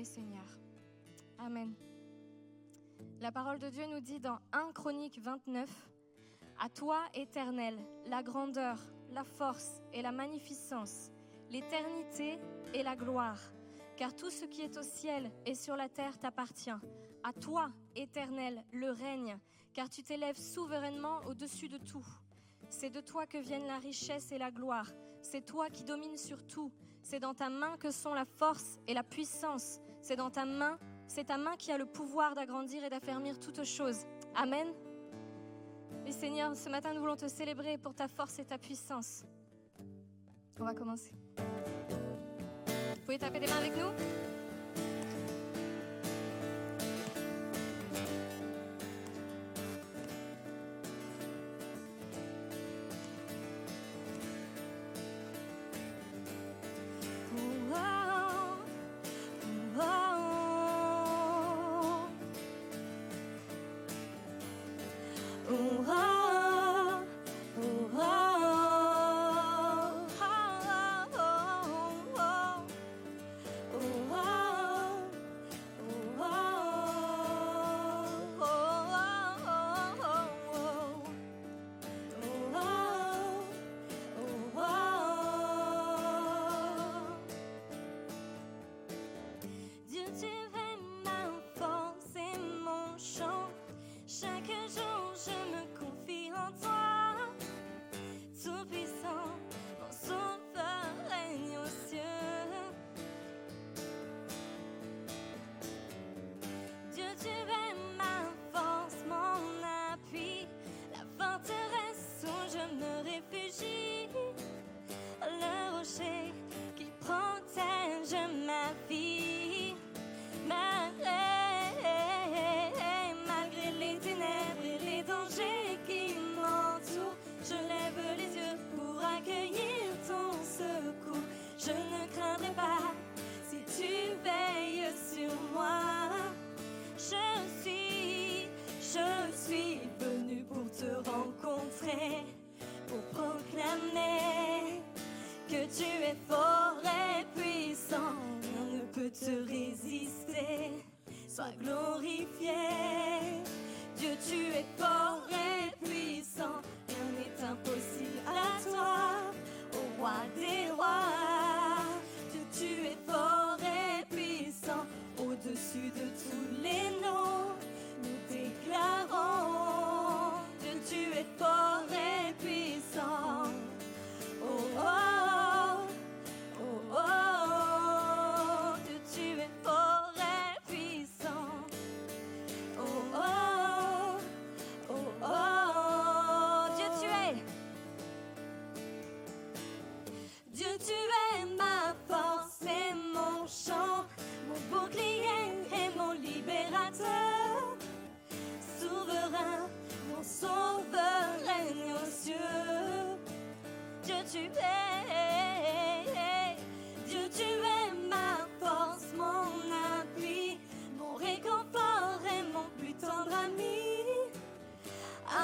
Seigneur. Amen. La parole de Dieu nous dit dans 1 Chronique 29, À toi, Éternel, la grandeur, la force et la magnificence, l'éternité et la gloire, car tout ce qui est au ciel et sur la terre t'appartient. À toi, Éternel, le règne, car tu t'élèves souverainement au-dessus de tout. C'est de toi que viennent la richesse et la gloire. C'est toi qui domines sur tout. C'est dans ta main que sont la force et la puissance. C'est dans ta main, c'est ta main qui a le pouvoir d'agrandir et d'affermir toutes choses. Amen. Et Seigneur, ce matin, nous voulons te célébrer pour ta force et ta puissance. On va commencer. Vous pouvez taper des mains avec nous rencontrer pour proclamer que tu es fort et puissant. Rien ne peut te résister. Sois glorifié. Dieu, tu es fort et puissant. Rien n'est impossible à toi, au roi des rois. sauveur règne aux cieux. Dieu, tu es, Dieu, tu es ma force, mon appui, mon réconfort et mon plus tendre ami.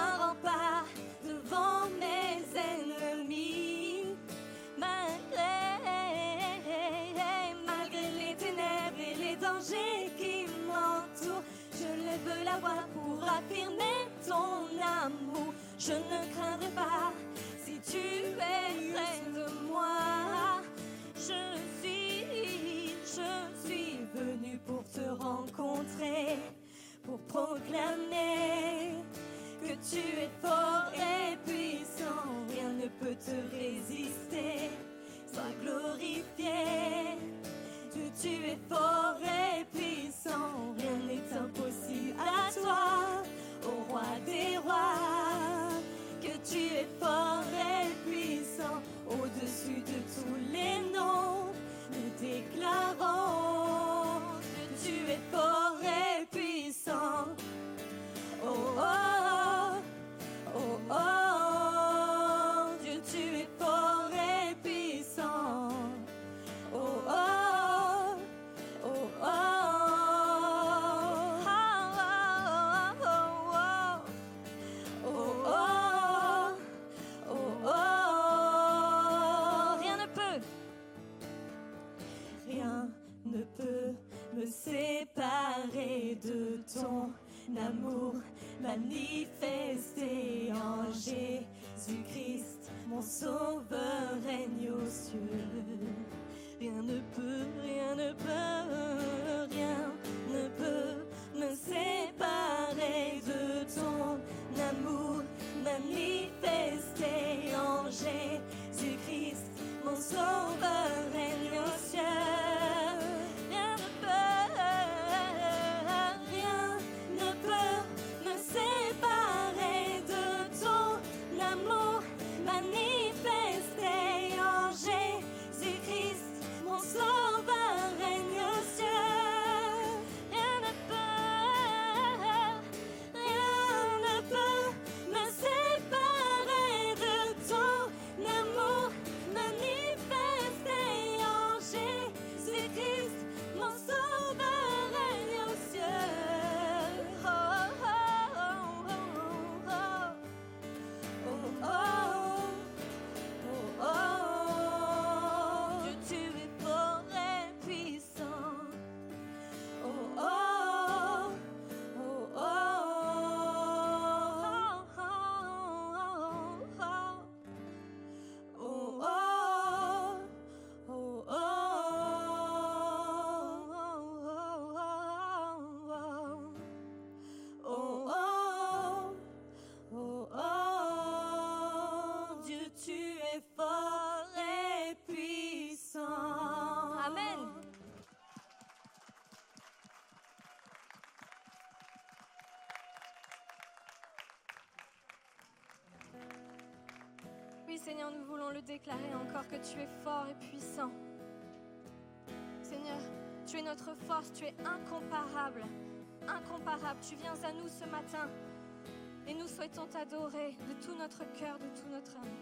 Un rempart devant mes ennemis. Malgré, malgré les ténèbres et les dangers qui m'entourent, je lève la voix pour affirmer ton amour. Je ne craindrai pas si tu es près de moi. Je suis, je suis venu pour te rencontrer, pour proclamer que tu es fort et puissant. Rien ne peut te résister. Sois glorifié, que tu es fort et puissant. Rien ton amour manifesté en Jésus-Christ, mon sauveur règne aux cieux. Rien ne peut, rien ne peut, rien ne peut me séparer de ton amour manifesté en Jésus-Christ, mon sauveur règne aux cieux. Déclarer encore que tu es fort et puissant. Seigneur, tu es notre force, tu es incomparable. Incomparable. Tu viens à nous ce matin et nous souhaitons t'adorer de tout notre cœur, de tout notre âme.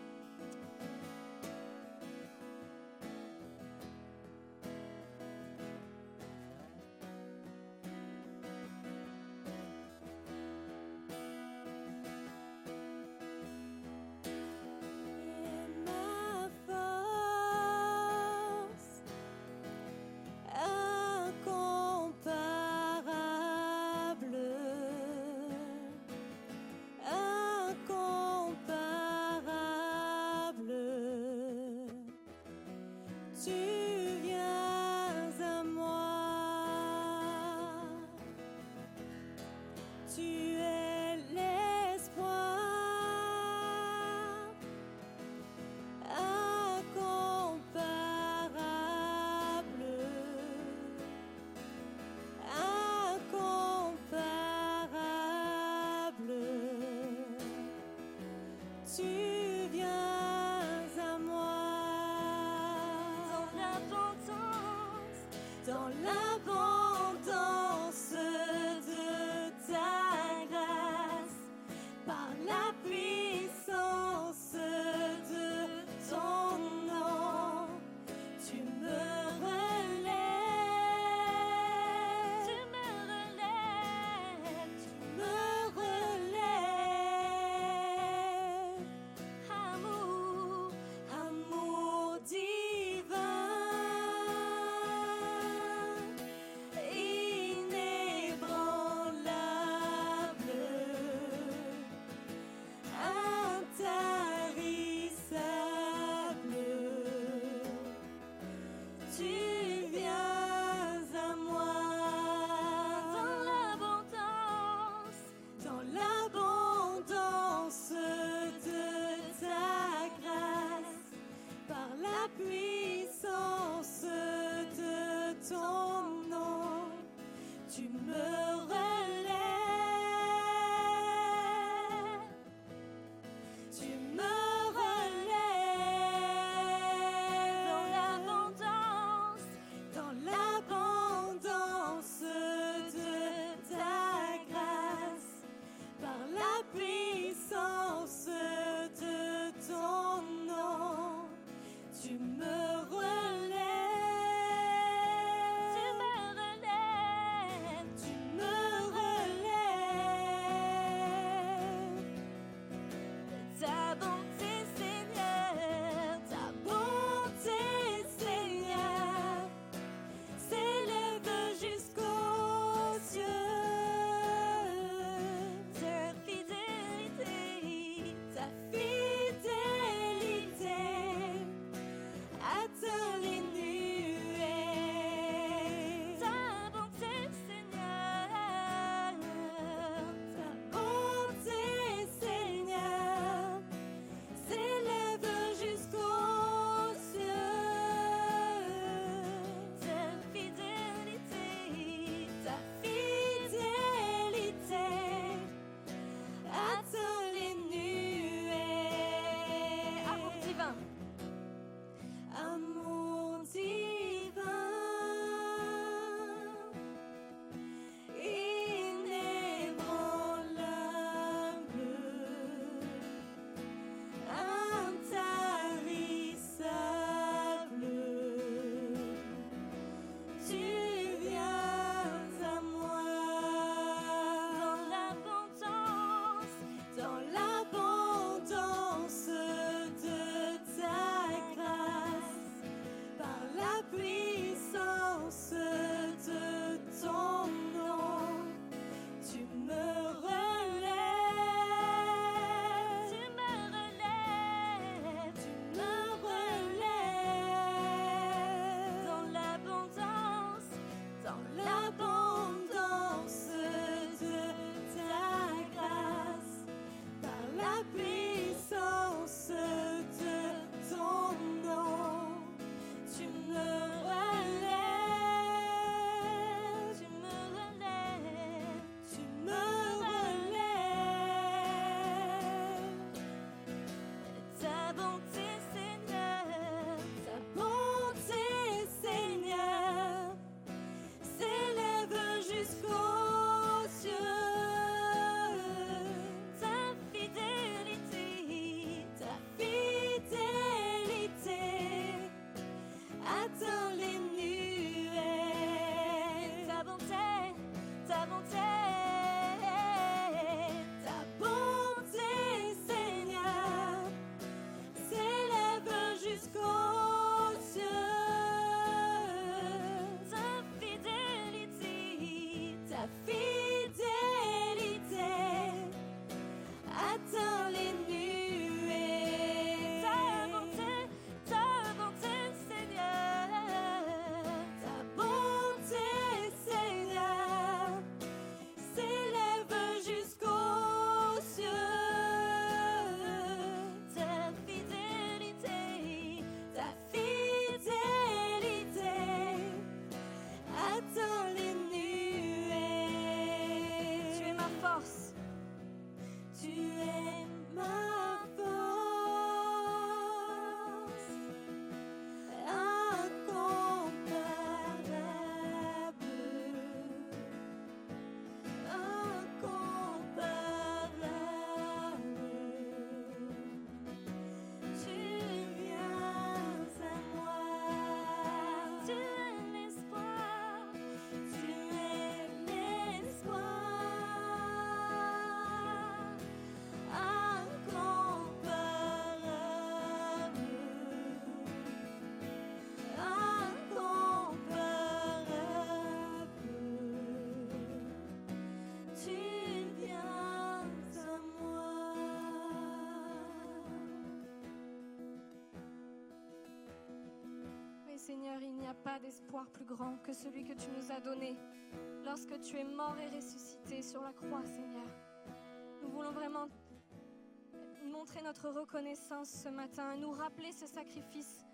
Seigneur, il n'y a pas d'espoir plus grand que celui que tu nous as donné lorsque tu es mort et ressuscité sur la croix, Seigneur. Nous voulons vraiment montrer notre reconnaissance ce matin, nous rappeler ce sacrifice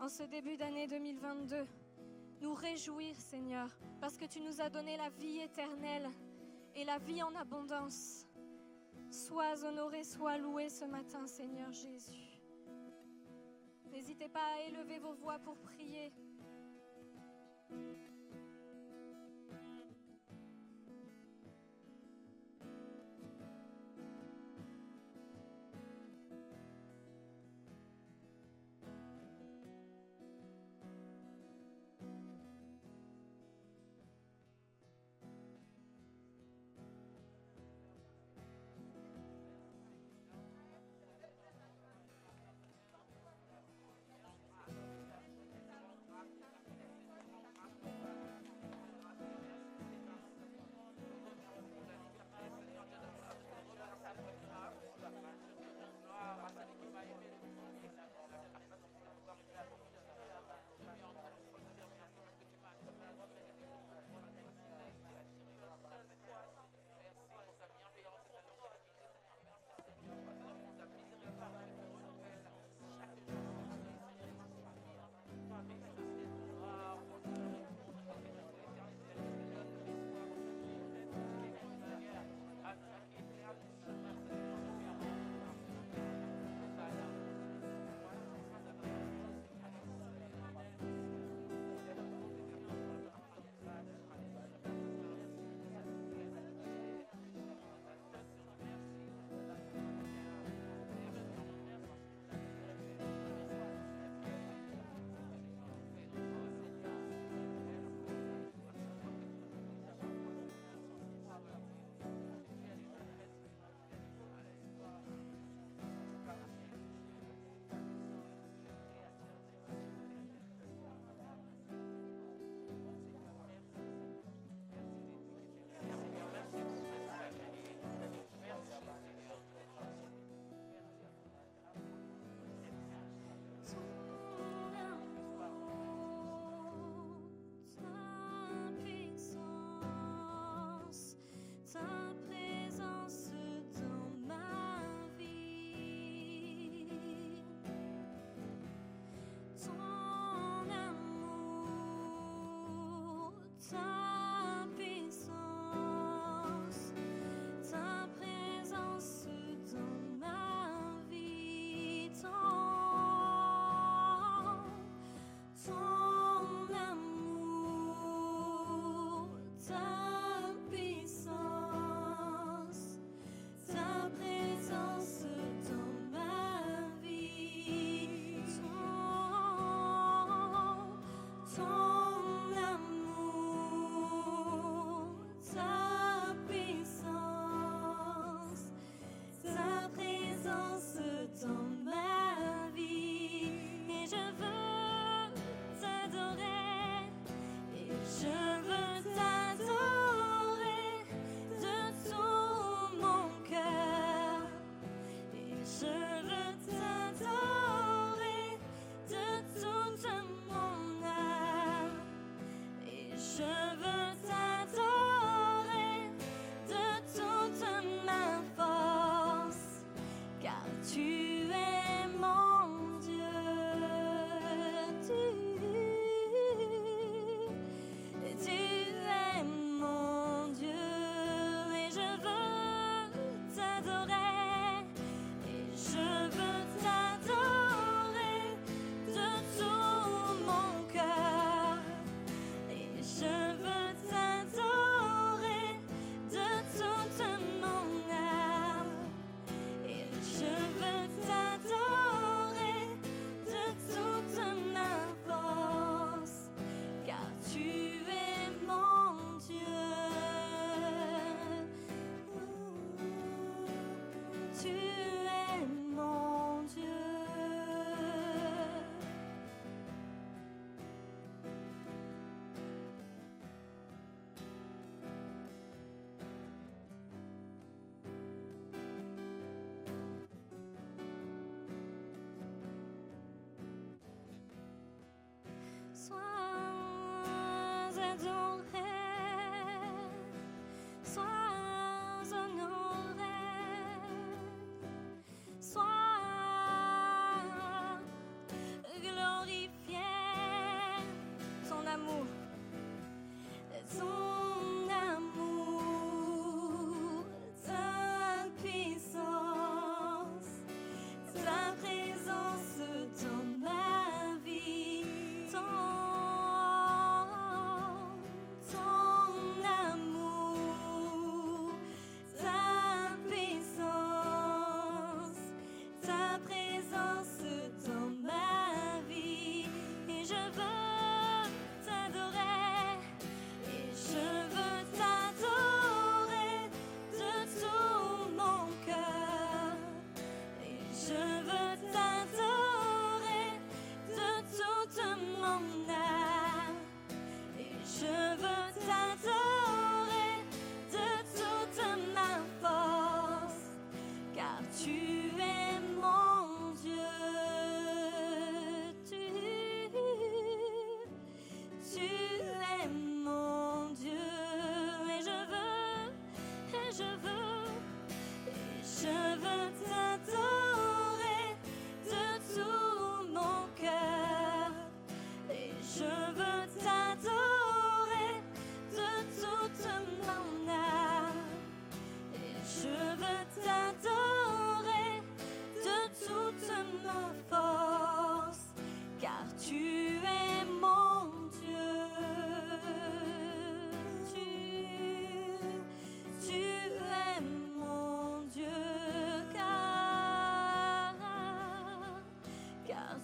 en ce début d'année 2022. Nous réjouir, Seigneur, parce que tu nous as donné la vie éternelle et la vie en abondance. Sois honoré, sois loué ce matin, Seigneur Jésus. N'hésitez pas à élever vos voix pour prier.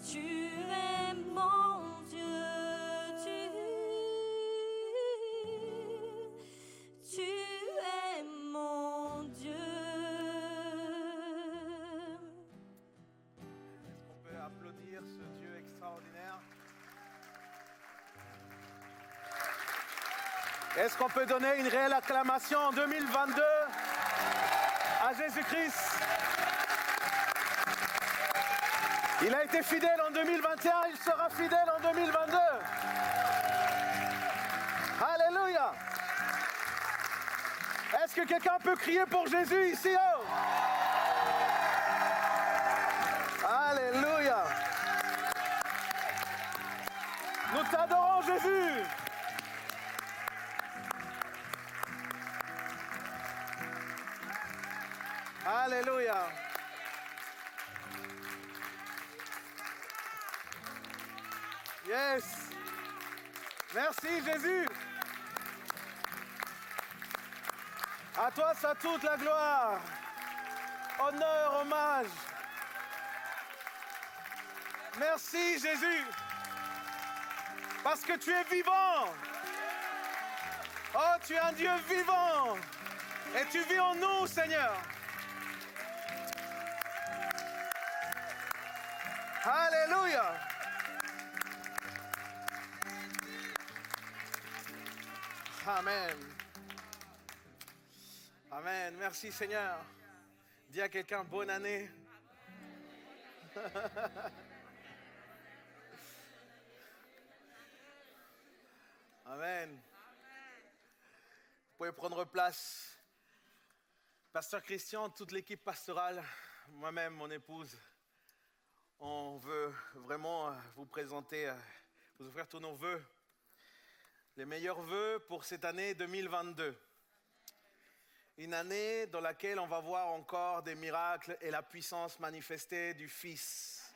tu es mon Dieu, tu, tu es mon Dieu. Est-ce qu'on peut applaudir ce Dieu extraordinaire Est-ce qu'on peut donner une réelle acclamation en 2022 à Jésus-Christ? Il a été fidèle en 2021, il sera fidèle en 2022. Alléluia. Est-ce que quelqu'un peut crier pour Jésus ici oh? Alléluia. Nous t'adorons Jésus. Toute la gloire. Honneur, hommage. Merci Jésus. Parce que tu es vivant. Oh, tu es un Dieu vivant. Et tu vis en nous, Seigneur. Alléluia. Amen. Merci Seigneur. Dis à quelqu'un bonne année. Amen. Vous pouvez prendre place. Pasteur Christian, toute l'équipe pastorale, moi-même, mon épouse, on veut vraiment vous présenter, vous offrir tous nos voeux, les meilleurs voeux pour cette année 2022. Une année dans laquelle on va voir encore des miracles et la puissance manifestée du Fils,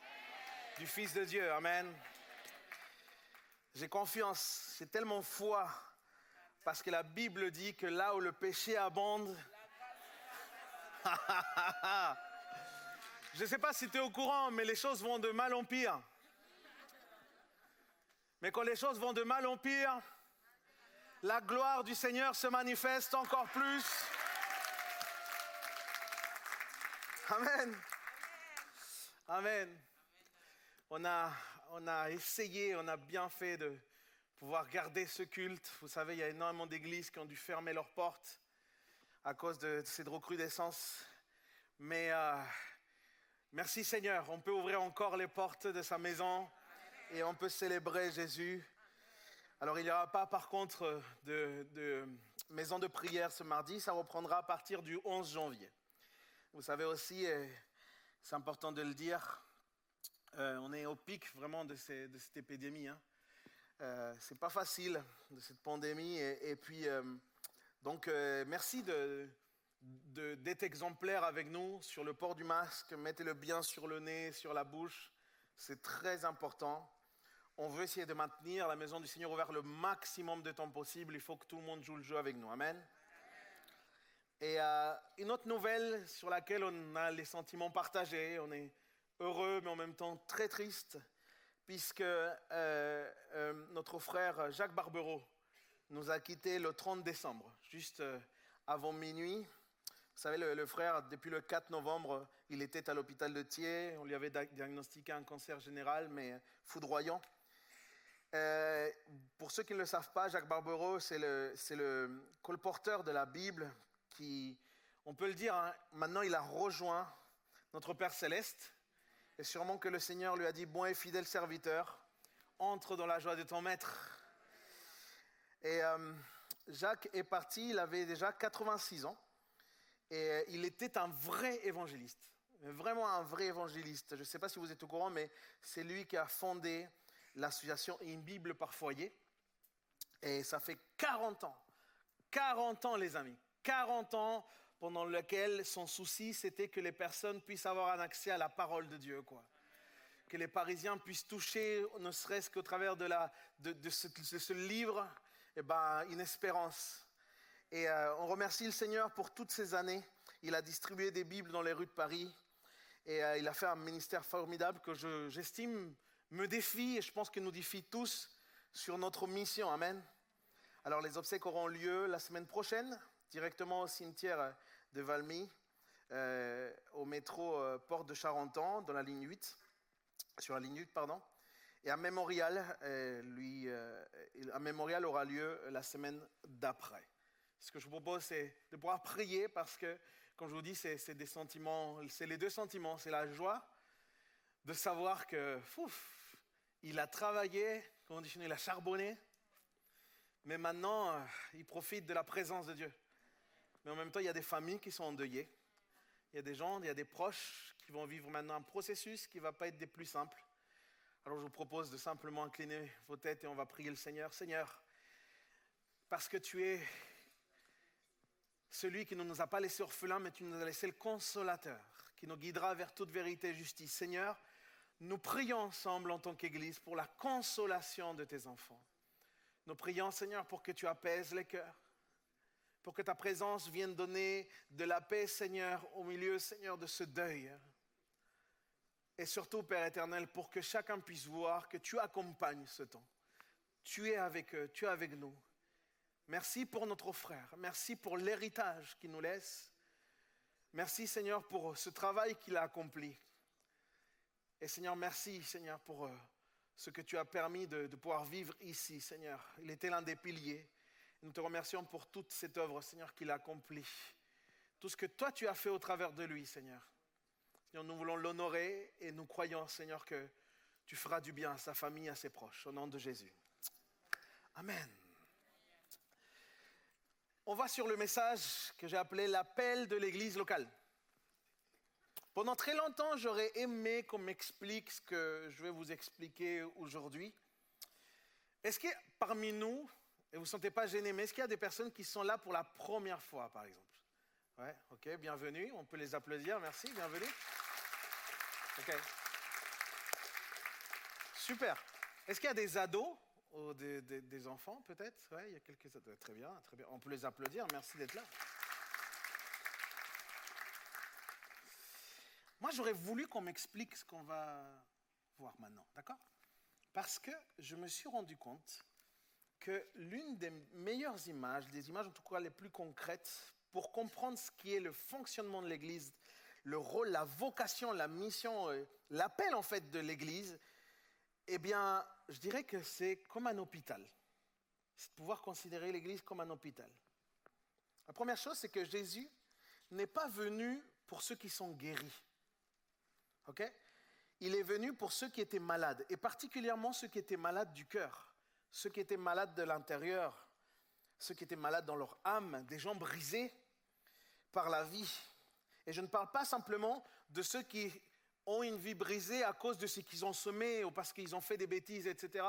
du Fils de Dieu. Amen. J'ai confiance, j'ai tellement foi, parce que la Bible dit que là où le péché abonde, je ne sais pas si tu es au courant, mais les choses vont de mal en pire. Mais quand les choses vont de mal en pire, la gloire du Seigneur se manifeste encore plus. Amen. Amen. On a, on a essayé, on a bien fait de pouvoir garder ce culte. Vous savez, il y a énormément d'églises qui ont dû fermer leurs portes à cause de cette recrudescence. Mais euh, merci Seigneur, on peut ouvrir encore les portes de sa maison et on peut célébrer Jésus. Alors il n'y aura pas par contre de, de maison de prière ce mardi, ça reprendra à partir du 11 janvier. Vous savez aussi, c'est important de le dire, euh, on est au pic vraiment de, cette épidémie. Hein. Euh, c'est pas facile de cette pandémie. Et, puis, euh, donc, euh, merci de, d'être exemplaire avec nous sur le port du masque. Mettez-le bien sur le nez, sur la bouche. C'est très important. On veut essayer de maintenir la maison du Seigneur ouverte le maximum de temps possible. Il faut que tout le monde joue le jeu avec nous. Amen. Et euh, une autre nouvelle sur laquelle on a les sentiments partagés, on est heureux mais en même temps très triste, puisque euh, euh, notre frère Jacques Barbereau nous a quittés le 30 décembre, juste avant minuit. Vous savez, le, frère, depuis le 4 novembre, il était à l'hôpital de Thiers. On lui avait diagnostiqué un cancer général, mais foudroyant. Pour ceux qui ne le savent pas, Jacques Barbereau, c'est le colporteur de la Bible qui, on peut le dire, hein, maintenant il a rejoint notre Père céleste. Et sûrement que le Seigneur lui a dit, bon et fidèle serviteur, entre dans la joie de ton maître. Et euh, Jacques est parti, il avait déjà 86 ans. Et il était un vrai évangéliste, vraiment un vrai évangéliste. Je ne sais pas si vous êtes au courant, mais c'est lui qui a fondé l'association Une Bible par foyer. Et ça fait 40 ans, 40 ans les amis, 40 ans pendant lequel son souci c'était que les personnes puissent avoir un accès à la parole de Dieu, quoi. Que les Parisiens puissent toucher, ne serait-ce qu'au travers de, ce, livre, eh ben, une espérance. Et euh, on remercie le Seigneur pour toutes ces années. Il a distribué des Bibles dans les rues de Paris. Et euh, il a fait un ministère formidable que je, j'estime me défie, et je pense qu'il nous défie tous, sur notre mission. Amen. Alors les obsèques auront lieu la semaine prochaine, directement au cimetière de Valmy, euh, au métro euh, Porte de Charenton, dans la ligne 8, sur la ligne 8, pardon. Et un mémorial, euh, lui, un mémorial aura lieu la semaine d'après. Ce que je vous propose, c'est de pouvoir prier parce que, comme je vous dis, c'est des sentiments, c'est les deux sentiments. C'est la joie de savoir que, fouf, il a travaillé, conditionné, il a charbonné, mais maintenant, il profite de la présence de Dieu. Mais en même temps, il y a des familles qui sont endeuillées. Il y a des gens, il y a des proches qui vont vivre maintenant un processus qui ne va pas être des plus simples. Alors je vous propose de simplement incliner vos têtes et on va prier le Seigneur. Seigneur, parce que tu es celui qui ne nous a pas laissé orphelins, mais tu nous as laissé le consolateur, qui nous guidera vers toute vérité et justice. Seigneur, nous prions ensemble en tant qu'Église pour la consolation de tes enfants. Nous prions, Seigneur, pour que tu apaises les cœurs, pour que ta présence vienne donner de la paix, Seigneur, au milieu, Seigneur, de ce deuil. Et surtout, Père éternel, pour que chacun puisse voir que tu accompagnes ce temps. Tu es avec eux, tu es avec nous. Merci pour notre frère. Merci pour l'héritage qu'il nous laisse. Merci, Seigneur, pour ce travail qu'il a accompli. Et Seigneur, merci, Seigneur, pour euh, ce que tu as permis de, pouvoir vivre ici, Seigneur. Il était l'un des piliers. Nous te remercions pour toute cette œuvre, Seigneur, qu'il a accomplie. Tout ce que toi, tu as fait au travers de lui, Seigneur. Seigneur, nous voulons l'honorer et nous croyons, Seigneur, que tu feras du bien à sa famille, à ses proches. Au nom de Jésus. Amen. On va sur le message que j'ai appelé l'appel de l'Église locale. Pendant très longtemps, j'aurais aimé qu'on m'explique ce que je vais vous expliquer aujourd'hui. Est-ce a parmi nous, et vous ne vous sentez pas gêné, mais est-ce qu'il y a des personnes qui sont là pour la première fois, par exemple? Ouais, ok, bienvenue. On peut les applaudir, merci, bienvenue. Ok. Super. Est-ce qu'il y a des ados ou des, des enfants, peut-être? Ouais, il y a quelques ados. Très bien, très bien. On peut les applaudir, merci d'être là. Moi, j'aurais voulu qu'on m'explique ce qu'on va voir maintenant, d'accord? Parce que je me suis rendu compte que l'une des meilleures images, des images en tout cas les plus concrètes, pour comprendre ce qui est le fonctionnement de l'Église, le rôle, la vocation, la mission, euh, l'appel en fait de l'Église, eh bien, je dirais que c'est comme un hôpital. C'est de pouvoir considérer l'Église comme un hôpital. La première chose, c'est que Jésus n'est pas venu pour ceux qui sont guéris. Ok? Il est venu pour ceux qui étaient malades, et particulièrement ceux qui étaient malades du cœur, ceux qui étaient malades de l'intérieur, ceux qui étaient malades dans leur âme, des gens brisés par la vie. Et je ne parle pas simplement de ceux qui ont une vie brisée à cause de ce qu'ils ont semé ou parce qu'ils ont fait des bêtises, etc.,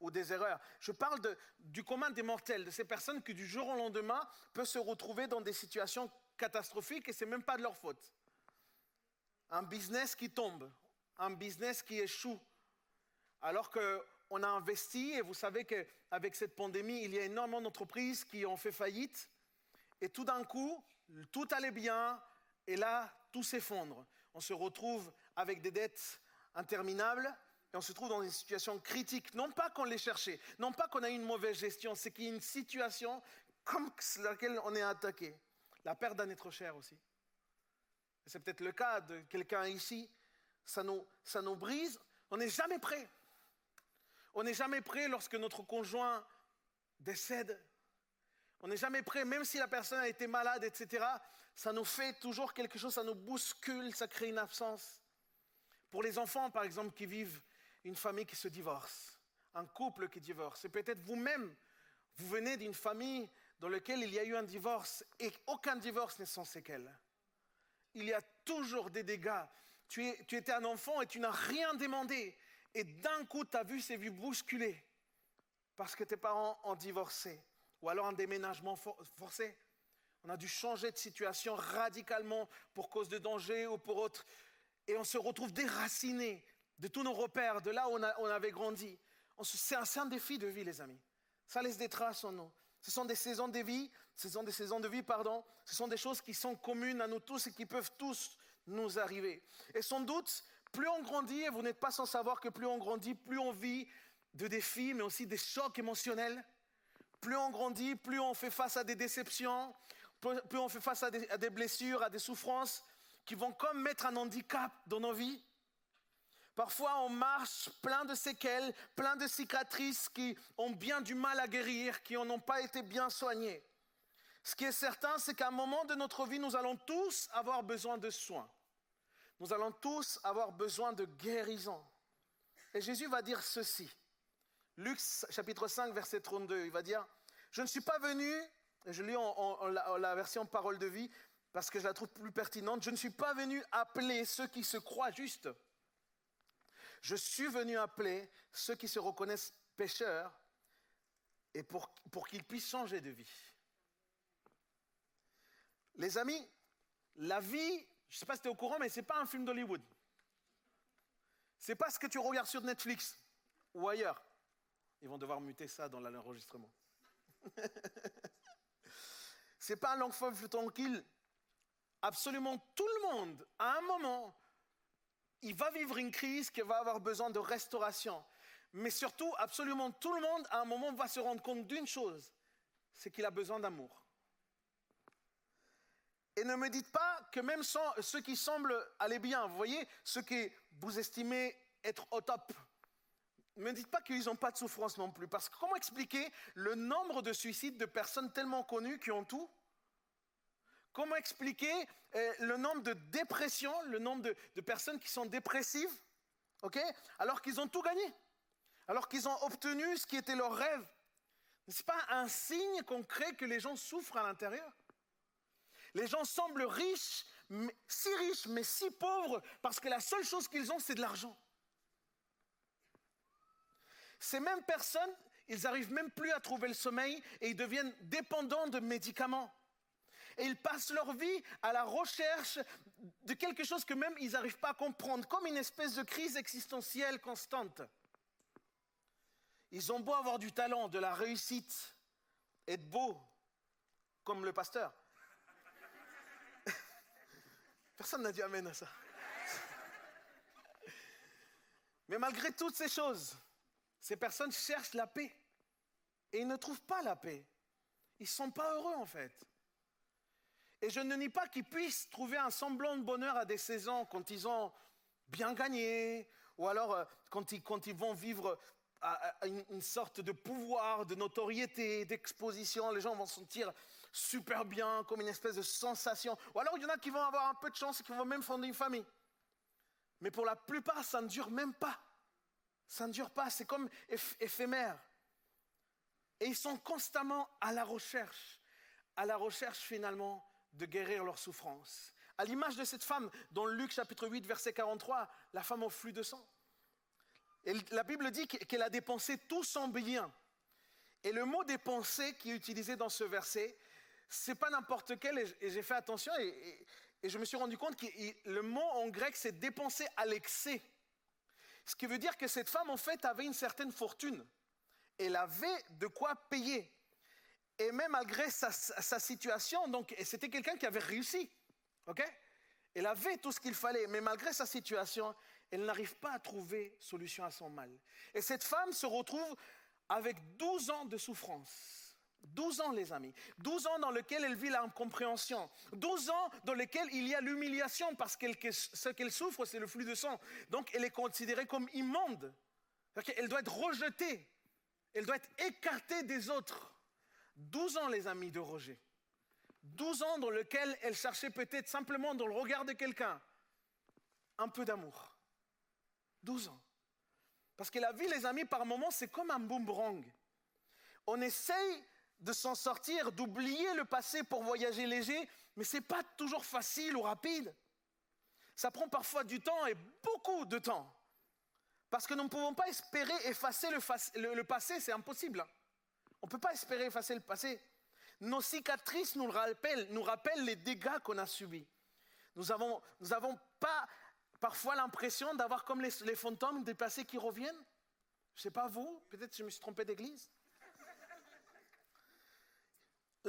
ou, des erreurs. Je parle du commun des mortels, de ces personnes qui du jour au lendemain peuvent se retrouver dans des situations catastrophiques et ce n'est même pas de leur faute un business qui tombe, un business qui échoue, alors qu'on a investi, et vous savez qu'avec cette pandémie, il y a énormément d'entreprises qui ont fait faillite, et tout d'un coup, tout allait bien, et là, tout s'effondre. On se retrouve avec des dettes interminables, et on se trouve dans une situation critique. Non pas qu'on l'ait cherché, non pas qu'on a eu une mauvaise gestion, c'est qu'il y a une situation comme laquelle on est attaqué. La perte d'un être cher aussi c'est peut-être le cas de quelqu'un ici, ça nous, ça nous brise, on n'est jamais prêt. On n'est jamais prêt lorsque notre conjoint décède. On n'est jamais prêt, même si la personne a été malade, etc. Ça nous fait toujours quelque chose, ça nous bouscule, ça crée une absence. Pour les enfants, par exemple, qui vivent une famille qui se divorce, un couple qui divorce, et peut-être vous-même, vous venez d'une famille dans laquelle il y a eu un divorce et aucun divorce n'est sans séquelles il y a toujours des dégâts. Tu, étais un enfant et tu n'as rien demandé. Et d'un coup, tu as vu ces vies bousculer parce que tes parents ont divorcé ou alors un déménagement forcé. On a dû changer de situation radicalement pour cause de danger ou pour autre. Et on se retrouve déraciné de tous nos repères, de là où on, avait grandi. C'est un, un défi de vie, les amis. Ça laisse des traces en nous. Ce sont des saisons de vie, ce sont des saisons de vie, pardon. Ce sont des choses qui sont communes à nous tous et qui peuvent tous nous arriver. Et sans doute, plus on grandit, et vous n'êtes pas sans savoir que plus on grandit, plus on vit de défis, mais aussi des chocs émotionnels. Plus on grandit, plus on fait face à des déceptions, plus on fait face à des, blessures, à des souffrances qui vont comme mettre un handicap dans nos vies. Parfois, on marche plein de séquelles, plein de cicatrices qui ont bien du mal à guérir, qui n'ont pas été bien soignées. Ce qui est certain, c'est qu'à un moment de notre vie, nous allons tous avoir besoin de soins. Nous allons tous avoir besoin de guérison. Et Jésus va dire ceci. Luc chapitre 5, verset 32, il va dire, je ne suis pas venu, je lis en, la, version parole de vie, parce que je la trouve plus pertinente, je ne suis pas venu appeler ceux qui se croient justes. Je suis venu appeler ceux qui se reconnaissent pécheurs et pour, pour qu'ils puissent changer de vie. Les amis, la vie je ne sais pas si tu es au courant, mais ce n'est pas un film d'Hollywood. Ce n'est pas ce que tu regardes sur Netflix ou ailleurs. Ils vont devoir muter ça dans l'enregistrement. ce n'est pas un long fleuve tranquille. Absolument tout le monde, à un moment, il va vivre une crise qui va avoir besoin de restauration. Mais surtout, absolument tout le monde, à un moment, va se rendre compte d'une chose, c'est qu'il a besoin d'amour. Et ne me dites pas que même ceux qui semblent aller bien, vous voyez, ceux que vous estimez être au top, ne me dites pas qu'ils n'ont pas de souffrance non plus. Parce que comment expliquer le nombre de suicides de personnes tellement connues qui ont tout? Comment expliquer euh, le nombre de dépressions, le nombre de, personnes qui sont dépressives, ok? Alors qu'ils ont tout gagné, alors qu'ils ont obtenu ce qui était leur rêve. N'est-ce pas un signe concret que les gens souffrent à l'intérieur? Les gens semblent riches, si riches, mais si pauvres, parce que la seule chose qu'ils ont, c'est de l'argent. Ces mêmes personnes, ils n'arrivent même plus à trouver le sommeil et ils deviennent dépendants de médicaments. Et ils passent leur vie à la recherche de quelque chose que même ils n'arrivent pas à comprendre, comme une espèce de crise existentielle constante. Ils ont beau avoir du talent, de la réussite, être beau, comme le pasteur. Personne n'a dit Amen à ça. Mais malgré toutes ces choses, ces personnes cherchent la paix. Et ils ne trouvent pas la paix. Ils ne sont pas heureux en fait. Et je ne nie pas qu'ils puissent trouver un semblant de bonheur à des saisons quand ils ont bien gagné, ou alors euh, quand ils, vont vivre à une sorte de pouvoir, de notoriété, d'exposition, les gens vont se sentir super bien, comme une espèce de sensation. Ou alors il y en a qui vont avoir un peu de chance et qui vont même fonder une famille. Mais pour la plupart, ça ne dure même pas. Ça ne dure pas, c'est comme éphémère. Et ils sont constamment à la recherche, à la recherche finalement de guérir leur souffrance. À l'image de cette femme dans Luc chapitre 8 verset 43, la femme au flux de sang. Et la Bible dit qu'elle a dépensé tout son bien. Et le mot dépenser qui est utilisé dans ce verset, c'est pas n'importe quel, et j'ai fait attention, et, je me suis rendu compte que le mot en grec, c'est dépenser à l'excès. Ce qui veut dire que cette femme, en fait, avait une certaine fortune. Elle avait de quoi payer. Et même malgré sa, situation, donc c'était quelqu'un qui avait réussi. ok? Elle avait tout ce qu'il fallait, mais malgré sa situation, elle n'arrive pas à trouver solution à son mal. Et cette femme se retrouve avec 12 ans de souffrance. 12 ans, les amis. 12 ans dans lesquels elle vit l'incompréhension. 12 ans dans lesquels il y a l'humiliation parce que ce qu'elle souffre, c'est le flux de sang. Donc, elle est considérée comme immonde. Elle doit être rejetée. Elle doit être écartée des autres. 12 ans, les amis, de rejet. 12 ans dans lesquels elle cherchait peut-être simplement dans le regard de quelqu'un un peu d'amour. 12 ans. Parce que la vie, les amis, par moments, c'est comme un boomerang. On essaye de s'en sortir, d'oublier le passé pour voyager léger, mais ce n'est pas toujours facile ou rapide. Ça prend parfois du temps et beaucoup de temps. Parce que nous ne pouvons pas espérer effacer le, passé, c'est impossible. On ne peut pas espérer effacer le passé. Nos cicatrices nous rappellent, les dégâts qu'on a subis. Nous n'avons nous avons pas parfois l'impression d'avoir comme les, les fantômes des passés qui reviennent. Je ne sais pas vous, peut-être je me suis trompé d'église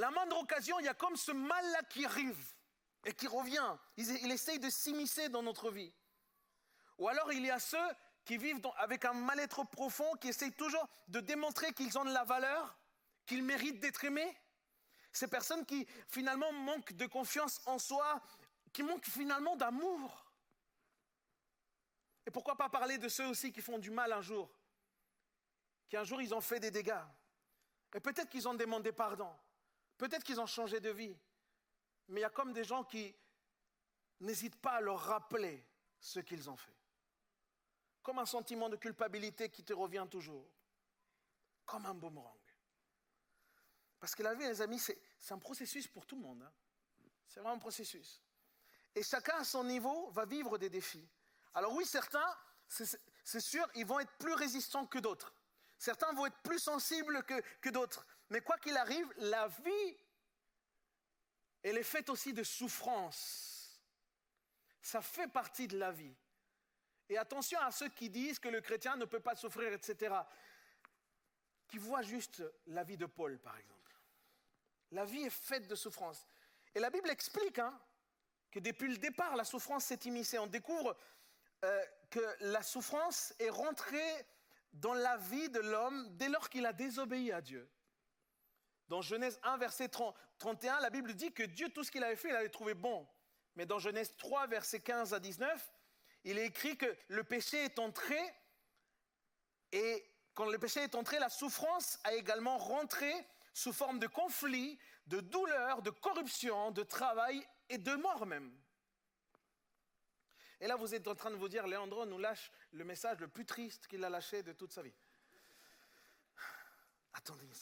la moindre occasion, il y a comme ce mal-là qui arrive et qui revient. Il, essaye de s'immiscer dans notre vie. Ou alors il y a ceux qui vivent avec un mal-être profond, qui essayent toujours de démontrer qu'ils ont de la valeur, qu'ils méritent d'être aimés. Ces personnes qui finalement manquent de confiance en soi, qui manquent finalement d'amour. Et pourquoi pas parler de ceux aussi qui font du mal un jour Qui un jour ils ont fait des dégâts. Et peut-être qu'ils ont demandé pardon. Peut-être qu'ils ont changé de vie. Mais il y a comme des gens qui n'hésitent pas à leur rappeler ce qu'ils ont fait. Comme un sentiment de culpabilité qui te revient toujours. Comme un boomerang. Parce que la vie, les amis, c'est un processus pour tout le monde. Hein. C'est vraiment un processus. Et chacun à son niveau va vivre des défis. Alors oui, certains, c'est sûr, ils vont être plus résistants que d'autres. Certains vont être plus sensibles que, que d'autres. Mais quoi qu'il arrive, la vie, elle est faite aussi de souffrance. Ça fait partie de la vie. Et attention à ceux qui disent que le chrétien ne peut pas souffrir, etc. Qui voient juste la vie de Paul, par exemple. La vie est faite de souffrance. Et la Bible explique hein, que depuis le départ, la souffrance s'est immiscée. On découvre euh, que la souffrance est rentrée dans la vie de l'homme dès lors qu'il a désobéi à Dieu. Dans Genèse 1, verset 31, la Bible dit que Dieu, tout ce qu'il avait fait, il avait trouvé bon. Mais dans Genèse 3, verset 15 à 19, il est écrit que le péché est entré et quand le péché est entré, la souffrance a également rentré sous forme de conflit, de douleur, de corruption, de travail et de mort même. Et là, vous êtes en train de vous dire, Léandro nous lâche le message le plus triste qu'il a lâché de toute sa vie. Attendez une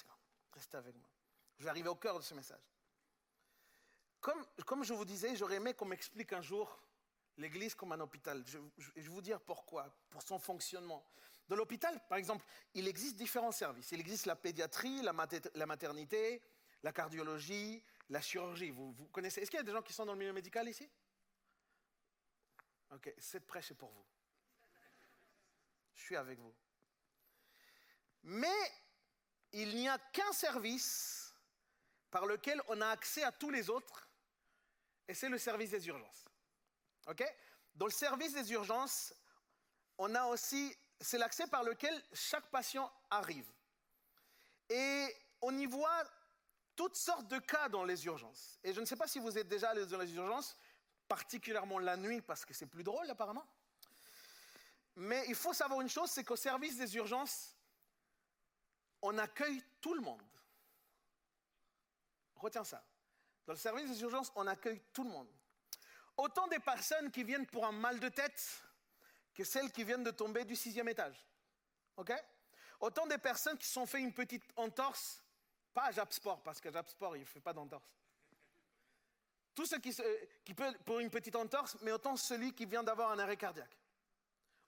restez avec moi. Je vais arriver au cœur de ce message. Comme, je vous disais, j'aurais aimé qu'on m'explique un jour l'Église comme un hôpital. Je, je, vais vous dire pourquoi, pour son fonctionnement. Dans l'hôpital, par exemple, il existe différents services. Il existe la pédiatrie, la, maternité, la cardiologie, la chirurgie. Vous, vous connaissez Est-ce qu'il y a des gens qui sont dans le milieu médical ici? Ok, cette prêche est pour vous. Je suis avec vous. Mais il n'y a qu'un service par lequel on a accès à tous les autres, et c'est le service des urgences. OK? Dans le service des urgences, on a aussi, c'est l'accès par lequel chaque patient arrive. Et on y voit toutes sortes de cas dans les urgences. Et je ne sais pas si vous êtes déjà allé dans les urgences, particulièrement la nuit parce que c'est plus drôle apparemment. Mais il faut savoir une chose, c'est qu'au service des urgences, on accueille tout le monde. Retiens ça. Dans le service des urgences, on accueille tout le monde. Autant des personnes qui viennent pour un mal de tête que celles qui viennent de tomber du sixième étage. OK? Autant des personnes qui se sont fait une petite entorse, pas à Japsport, parce qu'à Japsport, il ne fait pas d'entorse. Peut pour une petite entorse, mais autant celui qui vient d'avoir un arrêt cardiaque.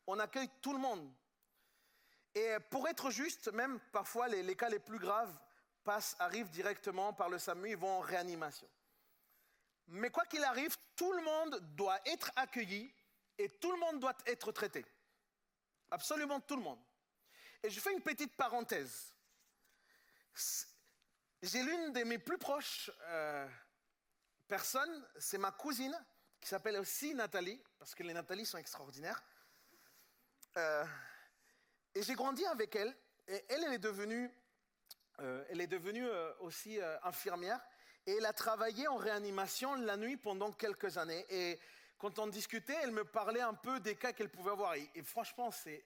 On accueille tout le monde. Et pour être juste, même parfois les, cas les plus graves passent, arrivent directement par le SAMU, ils vont en réanimation. Mais quoi qu'il arrive, tout le monde doit être accueilli et tout le monde doit être traité. Absolument tout le monde. Et je fais une petite parenthèse. J'ai l'une de mes plus proches euh, personne, c'est ma cousine, qui s'appelle aussi Nathalie, parce que les Nathalie sont extraordinaires. Euh, et j'ai grandi avec elle, et elle, elle est devenue, euh, elle est devenue euh, aussi infirmière, et elle a travaillé en réanimation la nuit pendant quelques années. Et quand on discutait, elle me parlait un peu des cas qu'elle pouvait voir. Et, et franchement, c'est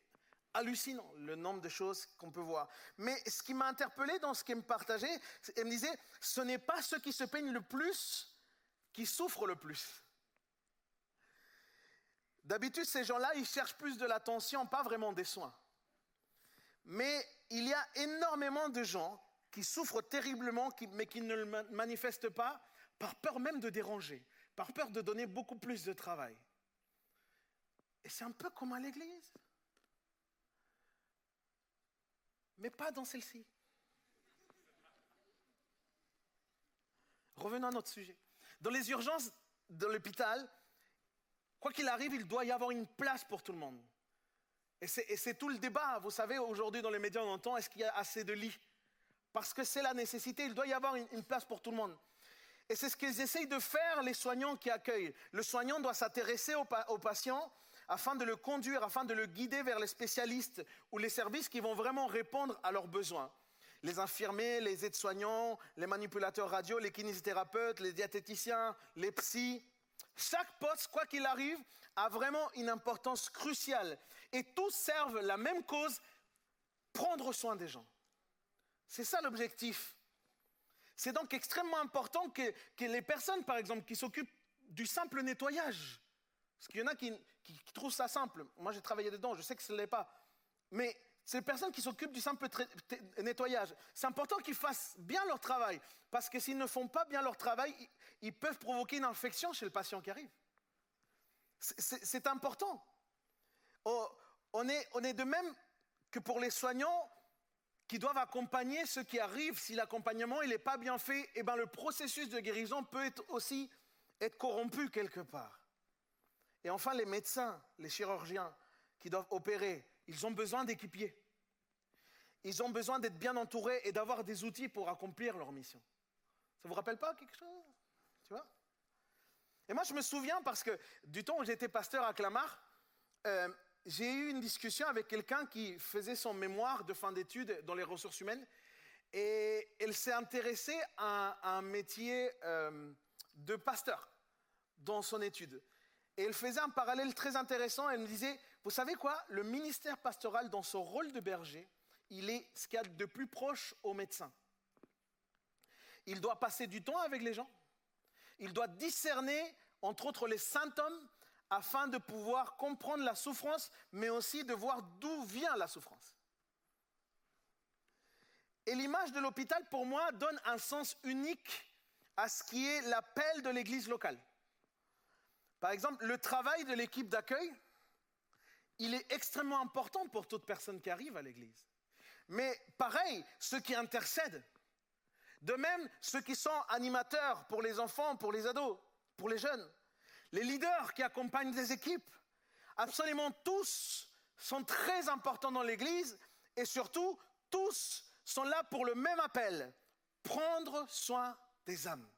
hallucinant le nombre de choses qu'on peut voir. Mais ce qui m'a interpellé dans ce qu'elle me partageait, elle me disait, ce n'est pas ceux qui se peignent le plus qui souffrent le plus. D'habitude, ces gens-là, ils cherchent plus de l'attention, pas vraiment des soins. Mais il y a énormément de gens qui souffrent terriblement, mais qui ne le manifestent pas par peur même de déranger, par peur de donner beaucoup plus de travail. Et c'est un peu comme à l'église. Mais pas dans celle-ci. Revenons à notre sujet. Dans les urgences de l'hôpital, quoi qu'il arrive, il doit y avoir une place pour tout le monde. Et c'est tout le débat. Vous savez, aujourd'hui, dans les médias, on entend est-ce qu'il y a assez de lits? Parce que c'est la nécessité. Il doit y avoir une, place pour tout le monde. Et c'est ce qu'ils essayent de faire, les soignants qui accueillent. Le soignant doit s'intéresser au, au patient afin de le conduire, afin de le guider vers les spécialistes ou les services qui vont vraiment répondre à leurs besoins les infirmiers, les aides-soignants, les manipulateurs radio, les kinésithérapeutes, les diététiciens, les psys, Chaque poste, quoi qu'il arrive, a vraiment une importance cruciale. Et tous servent la même cause, prendre soin des gens. C'est ça l'objectif. C'est donc extrêmement important que, les personnes, par exemple, qui s'occupent du simple nettoyage, parce qu'il y en a qui, trouvent ça simple. Moi, j'ai travaillé dedans, je sais que ce ne l'est pas. Mais c'est les personnes qui s'occupent du simple nettoyage. C'est important qu'ils fassent bien leur travail, parce que s'ils ne font pas bien leur travail, ils peuvent provoquer une infection chez le patient qui arrive. C'est important. Oh, on est, on est de même que pour les soignants qui doivent accompagner ceux qui arrivent. Si l'accompagnement n'est pas bien fait, eh ben, le processus de guérison peut être aussi être corrompu quelque part. Et enfin, les médecins, les chirurgiens qui doivent opérer, ils ont besoin d'équipiers. Ils ont besoin d'être bien entourés et d'avoir des outils pour accomplir leur mission. Ça vous rappelle pas quelque chose? Tu vois? Et moi, je me souviens parce que du temps où j'étais pasteur à Clamart, euh, j'ai eu une discussion avec quelqu'un qui faisait son mémoire de fin d'études dans les ressources humaines et elle s'est intéressée à, un métier euh, de pasteur dans son étude. Et elle faisait un parallèle très intéressant. Elle me disait, vous savez quoi? Le ministère pastoral, dans son rôle de berger, il est ce qu'il y a de plus proche au médecin. Il doit passer du temps avec les gens. Il doit discerner, entre autres, les symptômes afin de pouvoir comprendre la souffrance, mais aussi de voir d'où vient la souffrance. Et l'image de l'hôpital, pour moi, donne un sens unique à ce qui est l'appel de l'Église locale. Par exemple, le travail de l'équipe d'accueil, il est extrêmement important pour toute personne qui arrive à l'Église. Mais pareil, ceux qui intercèdent, de même ceux qui sont animateurs pour les enfants, pour les ados, pour les jeunes, les leaders qui accompagnent des équipes, absolument tous sont très importants dans l'Église et surtout tous sont là pour le même appel, prendre soin des âmes.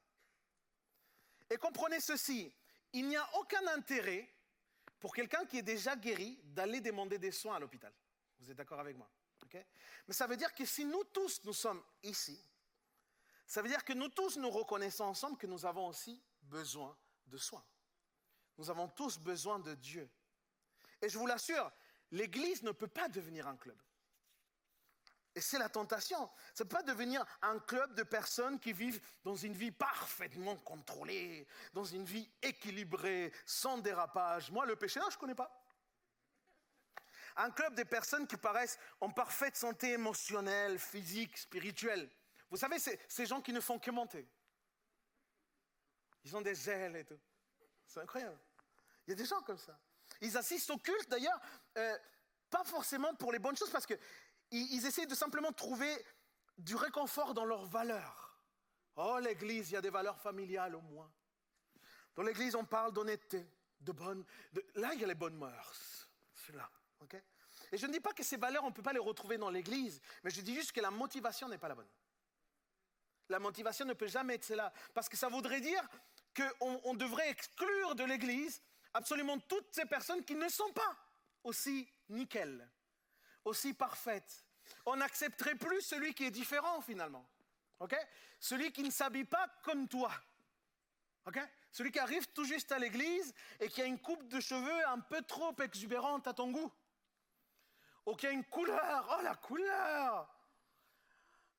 Et comprenez ceci, il n'y a aucun intérêt pour quelqu'un qui est déjà guéri d'aller demander des soins à l'hôpital. Vous êtes d'accord avec moi Mais ça veut dire que si nous tous nous sommes ici, ça veut dire que nous tous nous reconnaissons ensemble que nous avons aussi besoin de soins. Nous avons tous besoin de Dieu. Et je vous l'assure, l'Église ne peut pas devenir un club. Et c'est la tentation. Ça ne peut pas devenir un club de personnes qui vivent dans une vie parfaitement contrôlée, dans une vie équilibrée, sans dérapage. Moi, le péché, là, je ne connais pas. Un club de personnes qui paraissent en parfaite santé émotionnelle, physique, spirituelle. Vous savez, ces gens qui ne font que monter. Ils ont des ailes et tout. C'est incroyable. Il y a des gens comme ça. Ils assistent au culte d'ailleurs, euh, pas forcément pour les bonnes choses, parce qu'ils ils essaient de simplement trouver du réconfort dans leurs valeurs. Oh, l'Église, il y a des valeurs familiales au moins. Dans l'Église, on parle d'honnêteté, de bonnes. Là, il y a les bonnes mœurs. C'est là. ok? Et je ne dis pas que ces valeurs, on ne peut pas les retrouver dans l'Église, mais je dis juste que la motivation n'est pas la bonne. La motivation ne peut jamais être cela. Parce que ça voudrait dire qu'on on devrait exclure de l'Église absolument toutes ces personnes qui ne sont pas aussi nickel, aussi parfaites. On n'accepterait plus celui qui est différent finalement. celui qui ne s'habille pas comme toi. celui qui arrive tout juste à l'église et qui a une coupe de cheveux un peu trop exubérante à ton goût. Ou qui a une couleur. Oh la couleur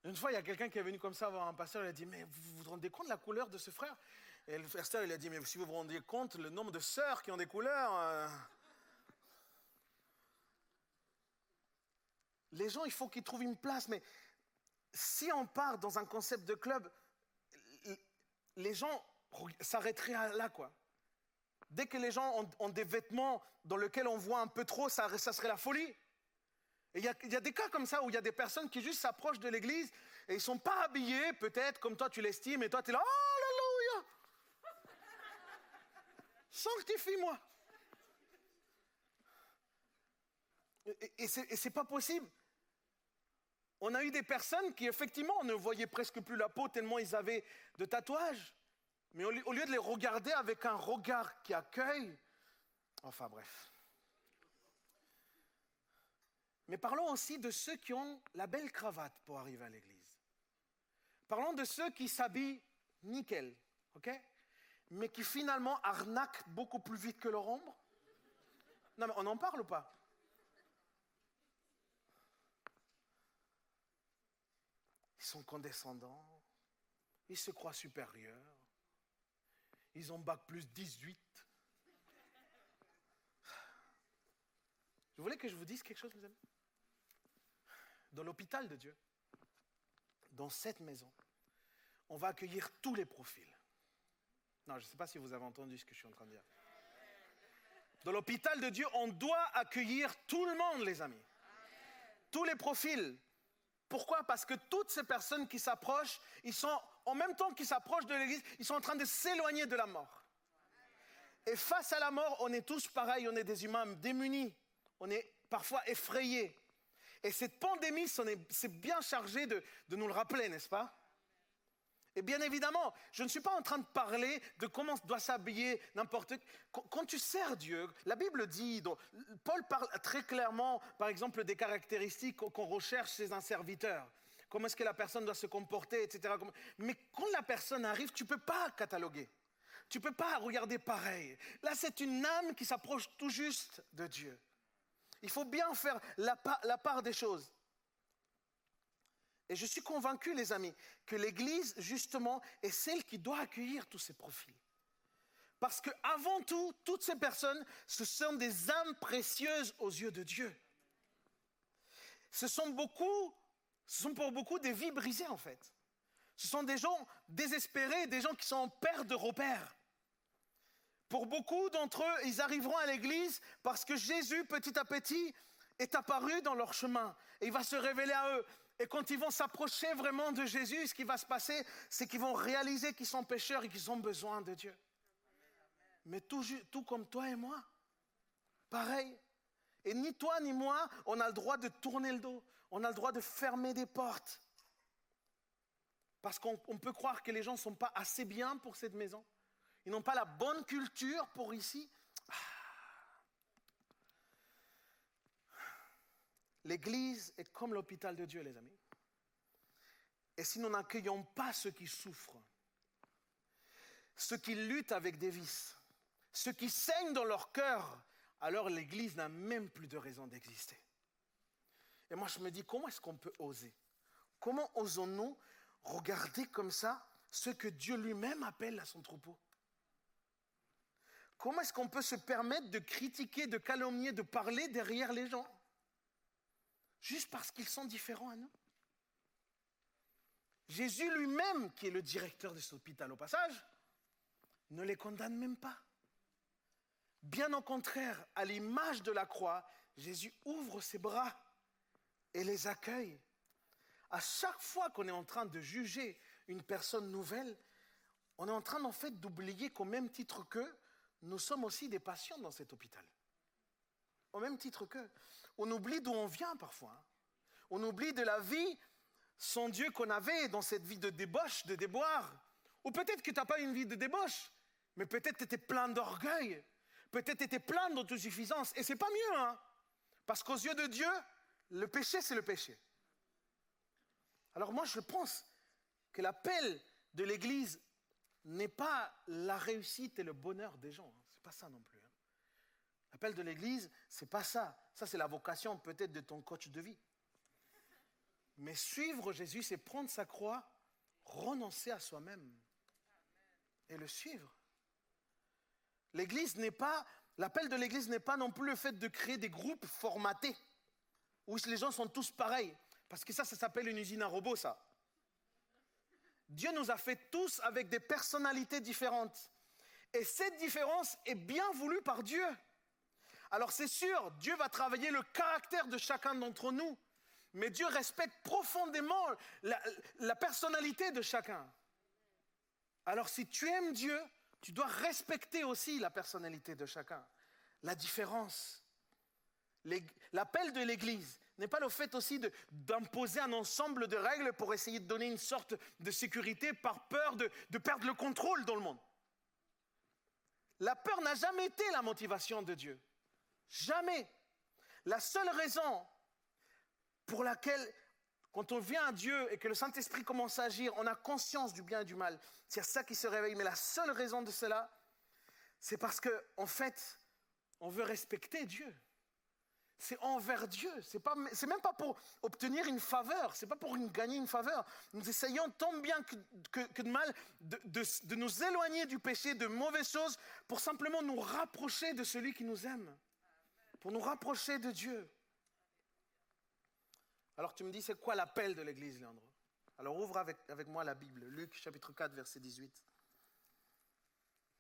Une fois, il y a quelqu'un qui est venu comme ça voir un pasteur, il a dit, mais vous vous rendez compte de la couleur de ce frère? Et le pasteur, il a dit, mais si vous vous rendez compte, le nombre de sœurs qui ont des couleurs... Euh, les gens, il faut qu'ils trouvent une place, mais si on part dans un concept de club, les gens s'arrêteraient là, quoi. Dès que les gens ont, des vêtements dans lesquels on voit un peu trop, ça, serait la folie. il y, y, a des cas comme ça où il y a des personnes qui juste s'approchent de l'église et ils ne sont pas habillés, peut-être comme toi tu l'estimes, et toi tu es là, oh Sanctifie-moi. Et, c'est pas possible. On a eu des personnes qui, effectivement, ne voyaient presque plus la peau tellement ils avaient de tatouages. Mais au lieu de les regarder avec un regard qui accueille, enfin bref. Mais parlons aussi de ceux qui ont la belle cravate pour arriver à l'église. Parlons de ceux qui s'habillent nickel, ok? Mais qui finalement arnaquent beaucoup plus vite que leur ombre Non, mais on en parle ou pas? Ils sont condescendants, ils se croient supérieurs, ils ont bac plus 18. Je voulais que je vous dise quelque chose, mes amis? Dans l'hôpital de Dieu, dans cette maison, on va accueillir tous les profils. Non, je ne sais pas si vous avez entendu ce que je suis en train de dire. Dans l'hôpital de Dieu, on doit accueillir tout le monde, les amis. Tous les profils. Pourquoi? Parce que toutes ces personnes qui s'approchent, ils sont, en même temps qu'ils s'approchent de l'Église, ils sont en train de s'éloigner de la mort. Et face à la mort, on est tous pareils, on est des humains démunis, on est parfois effrayés. Et cette pandémie, c'est bien chargé de, de nous le rappeler, n'est-ce pas? Et bien évidemment, je ne suis pas en train de parler de comment doit s'habiller n'importe quand, tu sers Dieu, la Bible dit, Paul parle très clairement, par exemple, des caractéristiques qu'on recherche chez un serviteur. Comment est-ce que la personne doit se comporter, etc. Mais quand la personne arrive, tu ne peux pas cataloguer. Tu ne peux pas regarder pareil. Là, c'est une âme qui s'approche tout juste de Dieu. Il faut bien faire la part des choses. Et je suis convaincu, les amis, que l'Église, justement, est celle qui doit accueillir tous ces profils. Parce que avant tout, toutes ces personnes, ce sont des âmes précieuses aux yeux de Dieu. Ce sont beaucoup, ce sont pour beaucoup des vies brisées en fait. Ce sont des gens désespérés, des gens qui sont en de repères. Pour beaucoup d'entre eux, ils arriveront à l'église parce que Jésus, petit à petit, est apparu dans leur chemin et il va se révéler à eux. Et quand ils vont s'approcher vraiment de Jésus, ce qui va se passer, c'est qu'ils vont réaliser qu'ils sont pécheurs et qu'ils ont besoin de Dieu. Mais tout, comme toi et moi, pareil. Et ni toi ni moi, on a le droit de tourner le dos. On a le droit de fermer des portes. Parce qu'on peut croire que les gens ne sont pas assez bien pour cette maison. Ils n'ont pas la bonne culture pour ici. L'Église est comme l'hôpital de Dieu, les amis. Et si nous n'accueillons pas ceux qui souffrent, ceux qui luttent avec des vices, ceux qui saignent dans leur cœur, alors l'Église n'a même plus de raison d'exister. Et moi, je me dis, comment est-ce qu'on peut oser? Comment osons-nous regarder comme ça ce que Dieu lui-même appelle à son troupeau? Comment est-ce qu'on peut se permettre de critiquer, de calomnier, de parler derrière les gens? Juste parce qu'ils sont différents à nous. Jésus lui-même, qui est le directeur de cet hôpital au passage, ne les condamne même pas. Bien au contraire, à l'image de la croix, Jésus ouvre ses bras et les accueille. À chaque fois qu'on est en train de juger une personne nouvelle, on est en train en fait d'oublier qu'au même titre qu'eux, nous sommes aussi des patients dans cet hôpital. Au même titre qu'eux. On oublie d'où on vient parfois. Hein. On oublie de la vie sans Dieu qu'on avait dans cette vie de débauche, de déboire. Ou peut-être que tu n'as pas une vie de débauche, mais peut-être tu étais plein d'orgueil. Peut-être tu étais plein d'autosuffisance. Et c'est pas mieux, hein. Parce qu'aux yeux de Dieu, le péché, c'est le péché. Alors moi, je pense que l'appel de l'Église n'est pas la réussite et le bonheur des gens. Ce n'est pas ça non plus. Hein. L'appel de l'Église, c'est pas ça. Ça, c'est la vocation peut-être de ton coach de vie. Mais suivre Jésus, c'est prendre sa croix, renoncer à soi-même et le suivre. L'Église n'est pas, l'appel de l'Église n'est pas non plus le fait de créer des groupes formatés où les gens sont tous pareils. Parce que ça, ça s'appelle une usine à robots, ça. Dieu nous a fait tous avec des personnalités différentes. Et cette différence est bien voulue par Dieu. Alors c'est sûr, Dieu va travailler le caractère de chacun d'entre nous, mais Dieu respecte profondément la, personnalité de chacun. Alors si tu aimes Dieu, tu dois respecter aussi la personnalité de chacun, la différence. L'appel de l'Église n'est pas le fait aussi d'imposer un ensemble de règles pour essayer de donner une sorte de sécurité par peur de perdre le contrôle dans le monde. La peur n'a jamais été la motivation de Dieu. Jamais. La seule raison pour laquelle Quand on vient à Dieu et que le Saint-Esprit commence à agir, on a conscience du bien et du mal. C'est ça qui se réveille. Mais la seule raison de cela, c'est parce que, en fait, on veut respecter Dieu. C'est envers Dieu. C'est pas, c'est même pas pour obtenir une faveur. C'est pas pour gagner une faveur. Nous essayons tant bien que, de mal de nous éloigner du péché, de mauvaises choses, pour simplement nous rapprocher de celui qui nous aime, pour nous rapprocher de Dieu. Alors tu me dis, c'est quoi l'appel de l'Église, Léandre Alors ouvre avec, moi la Bible, Luc chapitre 4, verset 18.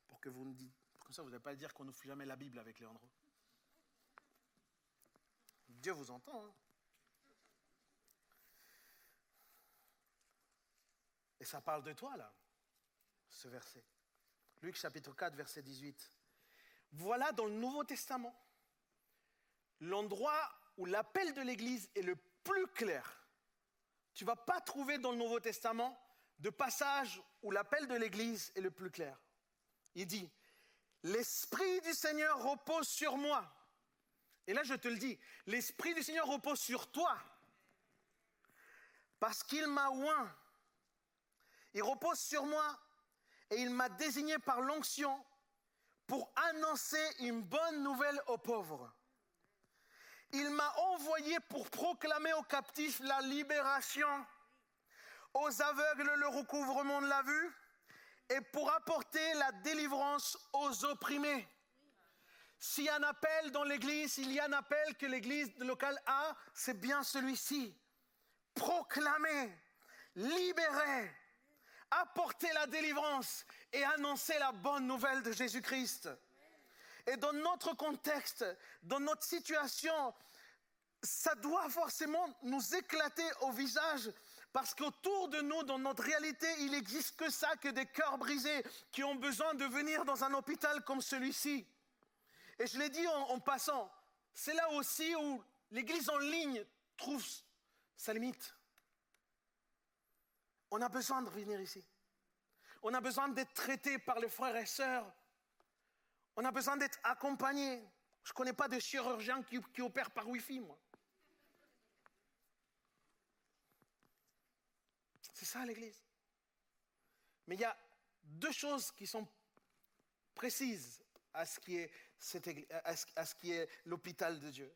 Pour que vous me dites, comme ça vous n'allez pas dire qu'on n'ouvre jamais la Bible avec Léandre. Dieu vous entend. Hein. Et ça parle de toi, là, ce verset. Luc chapitre 4, verset 18. Voilà dans le Nouveau Testament l'endroit où l'appel de l'Église est le plus clair. Tu ne vas pas trouver dans le Nouveau Testament de passage où l'appel de l'Église est le plus clair. Il dit, l'Esprit du Seigneur repose sur moi. Et là, je te le dis, l'Esprit du Seigneur repose sur toi. Parce qu'il m'a oint. Il repose sur moi et il m'a désigné par l'onction pour annoncer une bonne nouvelle aux pauvres. Il m'a envoyé pour proclamer aux captifs la libération, aux aveugles le recouvrement de la vue et pour apporter la délivrance aux opprimés. S'il y a un appel dans l'église, il y a un appel que l'église locale a, c'est bien celui-ci. Proclamer, libérer, apporter la délivrance et annoncer la bonne nouvelle de Jésus-Christ. Et dans notre contexte, dans notre situation, ça doit forcément nous éclater au visage parce qu'autour de nous, dans notre réalité, il n'existe que ça, que des cœurs brisés qui ont besoin de venir dans un hôpital comme celui-ci. Et je l'ai dit en, passant, c'est là aussi où l'Église en ligne trouve sa limite. On a besoin de venir ici. On a besoin d'être traité par les frères et sœurs. On a besoin d'être accompagné. Je ne connais pas de chirurgien qui, opère par Wi-Fi, moi. C'est ça l'Église. Mais il y a deux choses qui sont précises à ce qui est, l'hôpital de Dieu.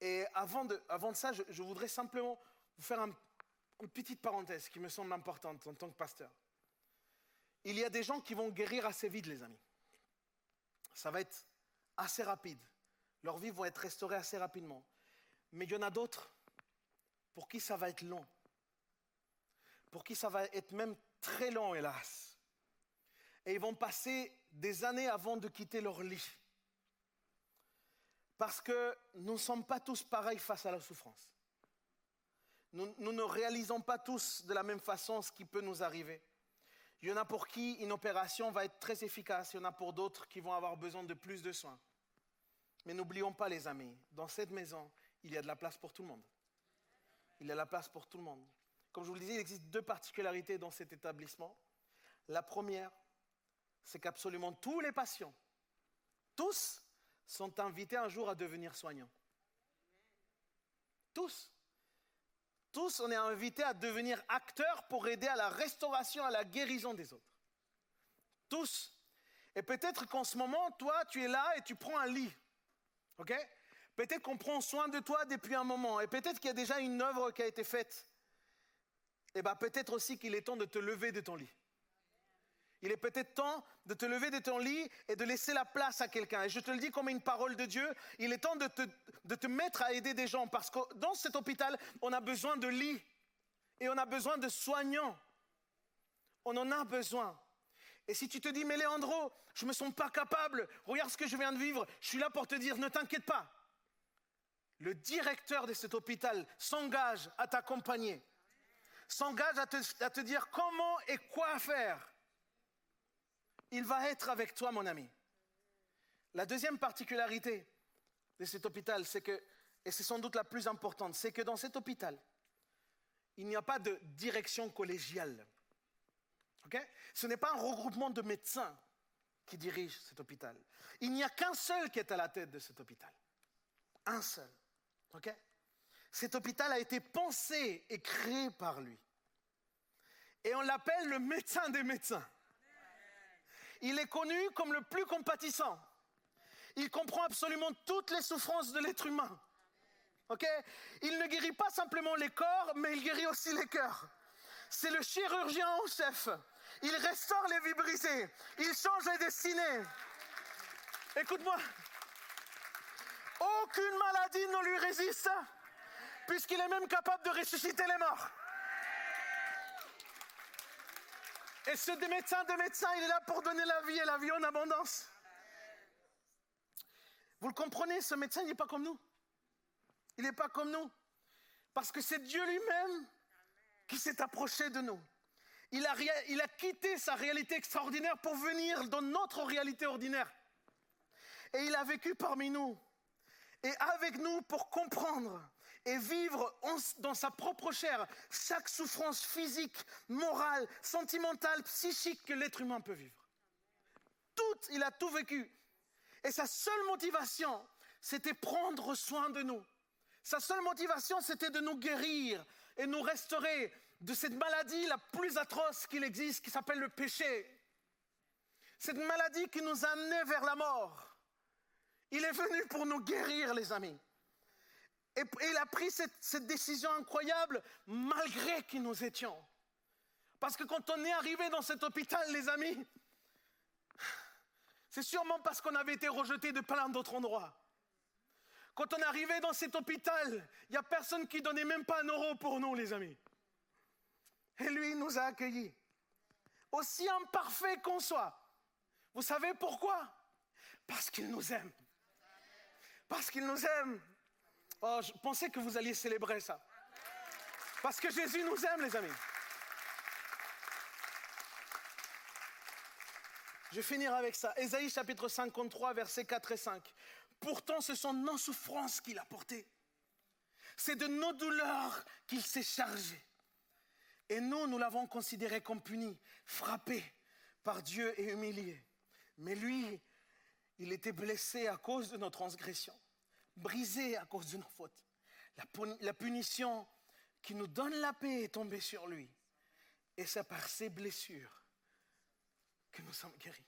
Et avant de ça, je, voudrais simplement vous faire une petite parenthèse qui me semble importante en tant que pasteur. Il y a des gens qui vont guérir assez vite, les amis. Ça va être assez rapide. Leur vie va être restaurée assez rapidement. Mais il y en a d'autres pour qui ça va être long. Pour qui ça va être même très long, hélas. Et ils vont passer des années avant de quitter leur lit. Parce que nous ne sommes pas tous pareils face à la souffrance. Nous, ne réalisons pas tous de la même façon ce qui peut nous arriver. Il y en a pour qui une opération va être très efficace, il y en a pour d'autres qui vont avoir besoin de plus de soins. Mais n'oublions pas, les amis, dans cette maison, il y a de la place pour tout le monde. Il y a de la place pour tout le monde. Comme je vous le disais, il existe deux particularités dans cet établissement. La première, c'est qu'absolument tous les patients, tous, sont invités un jour à devenir soignants. Tous. Tous, on est invités à devenir acteurs pour aider à la restauration, à la guérison des autres. Tous. Et peut-être qu'en ce moment, toi, tu es là et tu prends un lit. OK? Peut-être qu'on prend soin de toi depuis un moment. Et peut-être qu'il y a déjà une œuvre qui a été faite. Et bien peut-être aussi qu'il est temps de te lever de ton lit. Il est peut-être temps de te lever de ton lit et de laisser la place à quelqu'un. Et je te le dis comme une parole de Dieu, il est temps de te, de te mettre à aider des gens parce que dans cet hôpital, on a besoin de lits et on a besoin de soignants. On en a besoin. Et si tu te dis, mais Léandro, je ne me sens pas capable, regarde ce que je viens de vivre, je suis là pour te dire, ne t'inquiète pas. Le directeur de cet hôpital s'engage à t'accompagner, s'engage à te, à te dire comment et quoi faire il va être avec toi, mon ami. La deuxième particularité de cet hôpital, c'est que, et c'est sans doute la plus importante, c'est que dans cet hôpital, il n'y a pas de direction collégiale. Ce n'est pas un regroupement de médecins qui dirige cet hôpital. Il n'y a qu'un seul qui est à la tête de cet hôpital. Un seul. Cet hôpital a été pensé et créé par lui. Et on l'appelle le médecin des médecins. Il est connu comme le plus compatissant. Il comprend absolument toutes les souffrances de l'être humain. Il ne guérit pas simplement les corps, mais il guérit aussi les cœurs. C'est le chirurgien en chef. Il restaure les vies brisées. Il change les destinées. Écoute-moi. Aucune maladie ne lui résiste, puisqu'il est même capable de ressusciter les morts. Et ce médecin de médecins, il est là pour donner la vie et la vie en abondance. Vous le comprenez, ce médecin, il n'est pas comme nous. Il n'est pas comme nous. Parce que c'est Dieu lui-même qui s'est approché de nous. Il a, quitté sa réalité extraordinaire pour venir dans notre réalité ordinaire. Et il a vécu parmi nous. Et avec nous pour comprendre et vivre dans sa propre chair chaque souffrance physique, morale, sentimentale, psychique que l'être humain peut vivre. Tout, il a tout vécu. Et sa seule motivation, c'était prendre soin de nous. Sa seule motivation, c'était de nous guérir et nous restaurer de cette maladie la plus atroce qu'il existe, qui s'appelle le péché. Cette maladie qui nous a amenés vers la mort. Il est venu pour nous guérir, les amis. Et, il a pris cette, décision incroyable malgré qui nous étions. Parce que quand on est arrivé dans cet hôpital, les amis, c'est sûrement parce qu'on avait été rejeté de plein d'autres endroits. Quand on est arrivé dans cet hôpital, il n'y a personne qui donnait même pas un euro pour nous, les amis. Et lui, il nous a accueillis. Aussi imparfait qu'on soit. Vous savez pourquoi? Parce qu'il nous aime. Parce qu'il nous aime. Oh, je pensais que vous alliez célébrer ça. Parce que Jésus nous aime, les amis. Je vais finir avec ça. Ésaïe chapitre 53, versets 4 et 5. Pourtant, ce sont nos souffrances qu'il a portées. C'est de nos douleurs qu'il s'est chargé. Et nous, nous l'avons considéré comme puni, frappé par Dieu et humilié. Mais lui, il était blessé à cause de nos transgressions, brisé à cause de nos fautes. La, punition qui nous donne la paix est tombée sur lui. Et c'est par ses blessures que nous sommes guéris.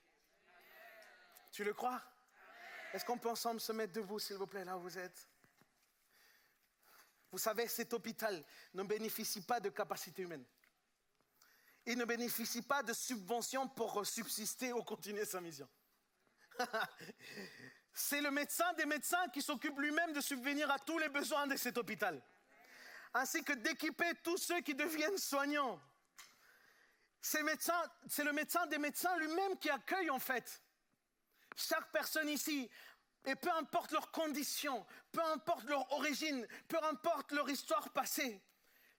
Tu le crois? Est-ce qu'on peut ensemble se mettre debout, s'il vous plaît, là où vous êtes? Vous savez, cet hôpital ne bénéficie pas de capacité humaine. Il ne bénéficie pas de subventions pour subsister ou continuer sa mission. C'est le médecin des médecins qui s'occupe lui-même de subvenir à tous les besoins de cet hôpital, ainsi que d'équiper tous ceux qui deviennent soignants. C'est le médecin des médecins lui-même qui accueille en fait chaque personne ici. Et peu importe leurs conditions, peu importe leur origine, peu importe leur histoire passée,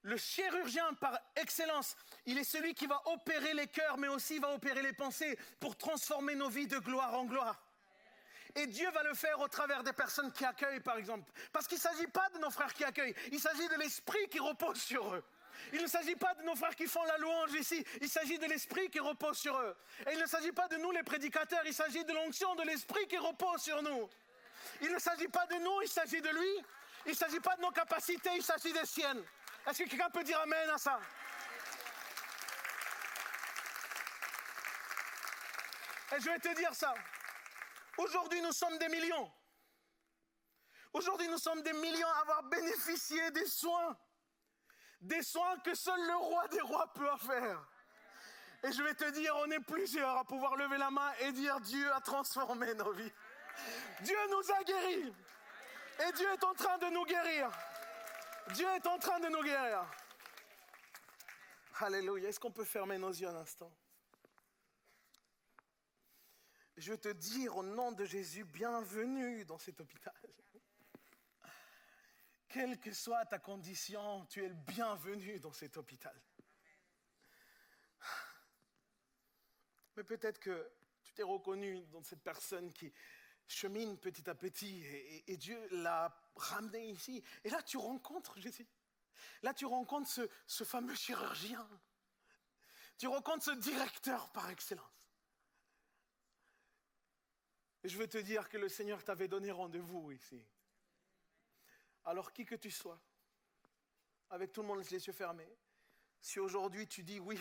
le chirurgien par excellence, il est celui qui va opérer les cœurs, mais aussi va opérer les pensées pour transformer nos vies de gloire en gloire. Et Dieu va le faire au travers des personnes qui accueillent, par exemple. Parce qu'il ne s'agit pas de nos frères qui accueillent, il s'agit de l'esprit qui repose sur eux. Il ne s'agit pas de nos frères qui font la louange ici, il s'agit de l'esprit qui repose sur eux. Et il ne s'agit pas de nous les prédicateurs, il s'agit de l'onction de l'esprit qui repose sur nous. Il ne s'agit pas de nous, il s'agit de lui. Il ne s'agit pas de nos capacités, il s'agit des siennes. Est-ce que quelqu'un peut dire Amen à ça? Et je vais te dire ça. Aujourd'hui, nous sommes des millions. Aujourd'hui, nous sommes des millions à avoir bénéficié des soins. Des soins que seul le roi des rois peut faire. Et je vais te dire, on est plusieurs à pouvoir lever la main et dire Dieu a transformé nos vies. Dieu nous a guéris. Et Dieu est en train de nous guérir. Dieu est en train de nous guérir. Alléluia. Est-ce qu'on peut fermer nos yeux un instant? Je te dire au nom de Jésus, bienvenue dans cet hôpital. Quelle que soit ta condition, tu es le bienvenu dans cet hôpital. Mais peut-être que tu t'es reconnu dans cette personne qui, chemine petit à petit et, Dieu l'a ramené ici. Et là, tu rencontres Jésus. Là, tu rencontres ce fameux chirurgien. Tu rencontres ce directeur par excellence. Et je veux te dire que le Seigneur t'avait donné rendez-vous ici. Alors qui que tu sois, avec tout le monde les yeux fermés, si aujourd'hui tu dis oui,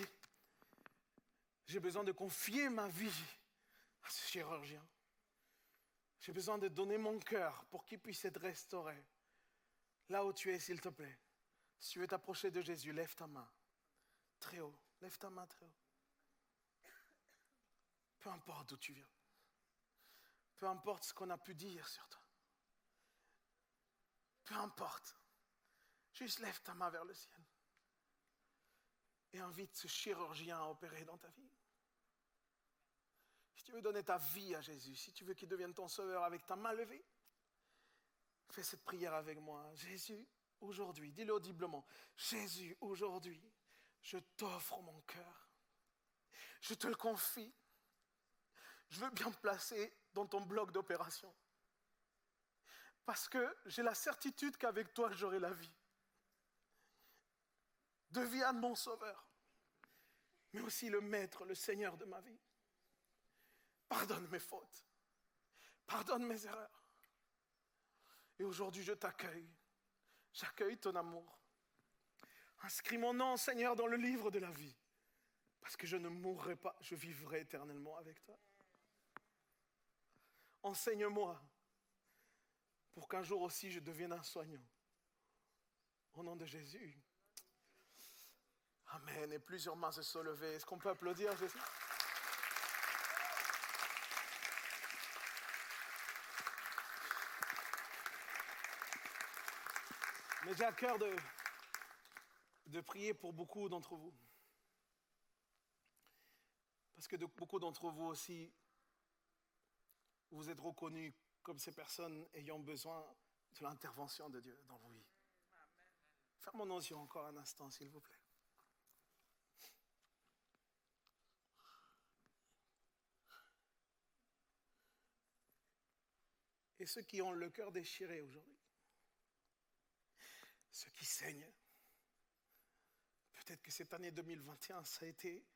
j'ai besoin de confier ma vie à ce chirurgien, j'ai besoin de donner mon cœur pour qu'il puisse être restauré. Là où tu es, s'il te plaît, si tu veux t'approcher de Jésus, lève ta main très haut, lève ta main très haut. Peu importe d'où tu viens, peu importe ce qu'on a pu dire sur toi, peu importe, juste lève ta main vers le ciel et invite ce chirurgien à opérer dans ta vie. Si tu veux donner ta vie à Jésus, si tu veux qu'il devienne ton sauveur avec ta main levée, fais cette prière avec moi. Jésus, aujourd'hui, dis-le audiblement, Jésus, aujourd'hui, je t'offre mon cœur. Je te le confie. Je veux bien placer dans ton bloc d'opération. Parce que j'ai la certitude qu'avec toi, j'aurai la vie. Deviens mon sauveur, mais aussi le maître, le Seigneur de ma vie. Pardonne mes fautes. Pardonne mes erreurs. Et aujourd'hui, je t'accueille. J'accueille ton amour. Inscris mon nom, Seigneur, dans le livre de la vie. Parce que je ne mourrai pas, je vivrai éternellement avec toi. Enseigne-moi pour qu'un jour aussi je devienne un soignant. Au nom de Jésus. Amen. Et plusieurs mains se sont levées. Est-ce qu'on peut applaudir Jésus? Mais j'ai à cœur de, prier pour beaucoup d'entre vous. Parce que beaucoup d'entre vous aussi, vous êtes reconnus comme ces personnes ayant besoin de l'intervention de Dieu dans vos vies. Fermons nos yeux encore un instant, s'il vous plaît. Et ceux qui ont le cœur déchiré aujourd'hui, ceux qui saignent, peut-être que cette année 2021, ça a été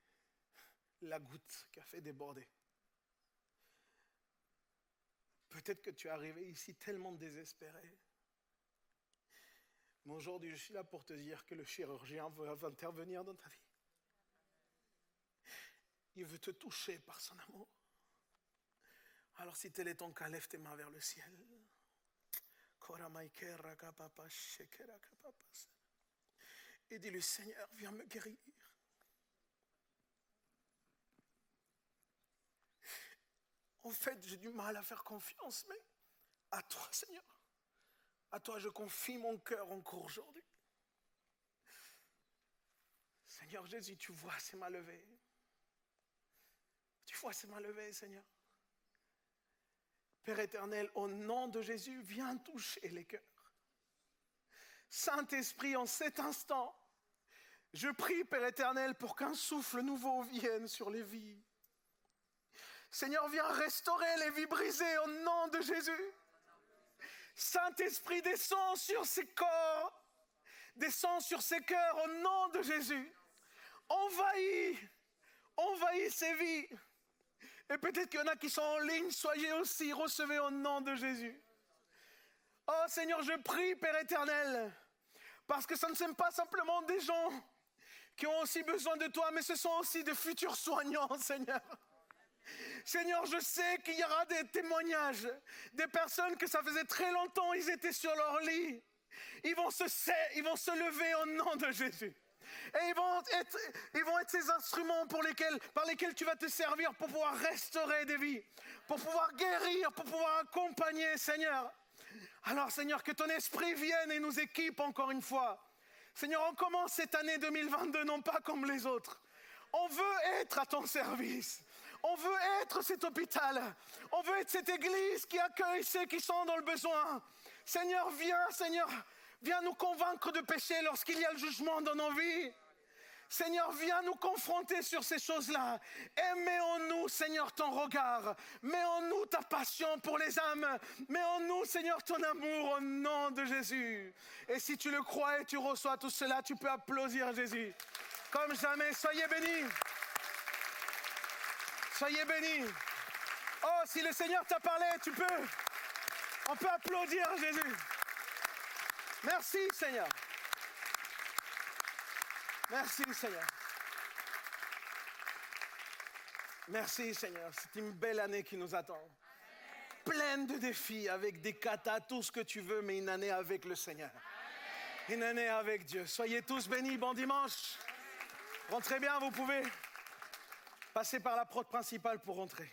la goutte qui a fait déborder. Peut-être que tu es arrivé ici tellement désespéré. Mais aujourd'hui, je suis là pour te dire que le chirurgien veut intervenir dans ta vie. Il veut te toucher par son amour. Alors si tel est ton cas, lève tes mains vers le ciel. Et dis-lui, Seigneur, viens me guérir. En fait, j'ai du mal à faire confiance, mais à toi, Seigneur. À toi, je confie mon cœur encore aujourd'hui. Seigneur Jésus, tu vois ces mains levées. Tu vois ces mains levées, Seigneur. Père éternel, au nom de Jésus, viens toucher les cœurs. Saint-Esprit, en cet instant, je prie, Père éternel, pour qu'un souffle nouveau vienne sur les vies. Seigneur, viens restaurer les vies brisées au nom de Jésus. Saint-Esprit, descend sur ces corps, descend sur ces cœurs au nom de Jésus. Envahis, envahis ces vies. Et peut-être qu'il y en a qui sont en ligne, soyez aussi, recevez au nom de Jésus. Oh Seigneur, je prie, Père éternel, parce que ça ne sont pas simplement des gens qui ont aussi besoin de toi, mais ce sont aussi des futurs soignants, Seigneur. Seigneur, je sais qu'il y aura des témoignages, des personnes que ça faisait très longtemps, ils étaient sur leur lit. Ils vont se, ils vont se lever au nom de Jésus. Et ils vont être, ils vont être ces instruments pour lesquels, par lesquels tu vas te servir pour pouvoir restaurer des vies, pour pouvoir guérir, pour pouvoir accompagner, Seigneur. Alors, Seigneur, que ton esprit vienne et nous équipe encore une fois. Seigneur, on commence cette année 2022 non pas comme les autres. On veut être à ton service. On veut être cet hôpital. On veut être cette église qui accueille ceux qui sont dans le besoin. Seigneur, viens, Seigneur, Viens nous convaincre de péché lorsqu'il y a le jugement dans nos vies. Seigneur, viens nous confronter sur ces choses-là. Et mets en nous, Seigneur, ton regard. Mets en nous ta passion pour les âmes. Mets en nous, Seigneur, ton amour au nom de Jésus. Et si tu le crois et tu reçois tout cela, tu peux applaudir Jésus. Comme jamais, soyez bénis. Soyez bénis. Oh, si le Seigneur t'a parlé, tu peux. On peut applaudir Jésus. Merci Seigneur. Merci Seigneur. Merci Seigneur. C'est une belle année qui nous attend. Pleine de défis, avec des katas, tout ce que tu veux, mais une année avec le Seigneur. Une année avec Dieu. Soyez tous bénis. Bon dimanche. Rentrez bien, vous pouvez passer par la porte principale pour rentrer.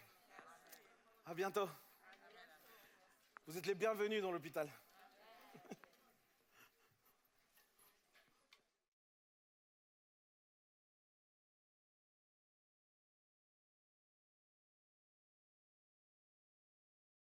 À bientôt. Vous êtes les bienvenus dans l'hôpital.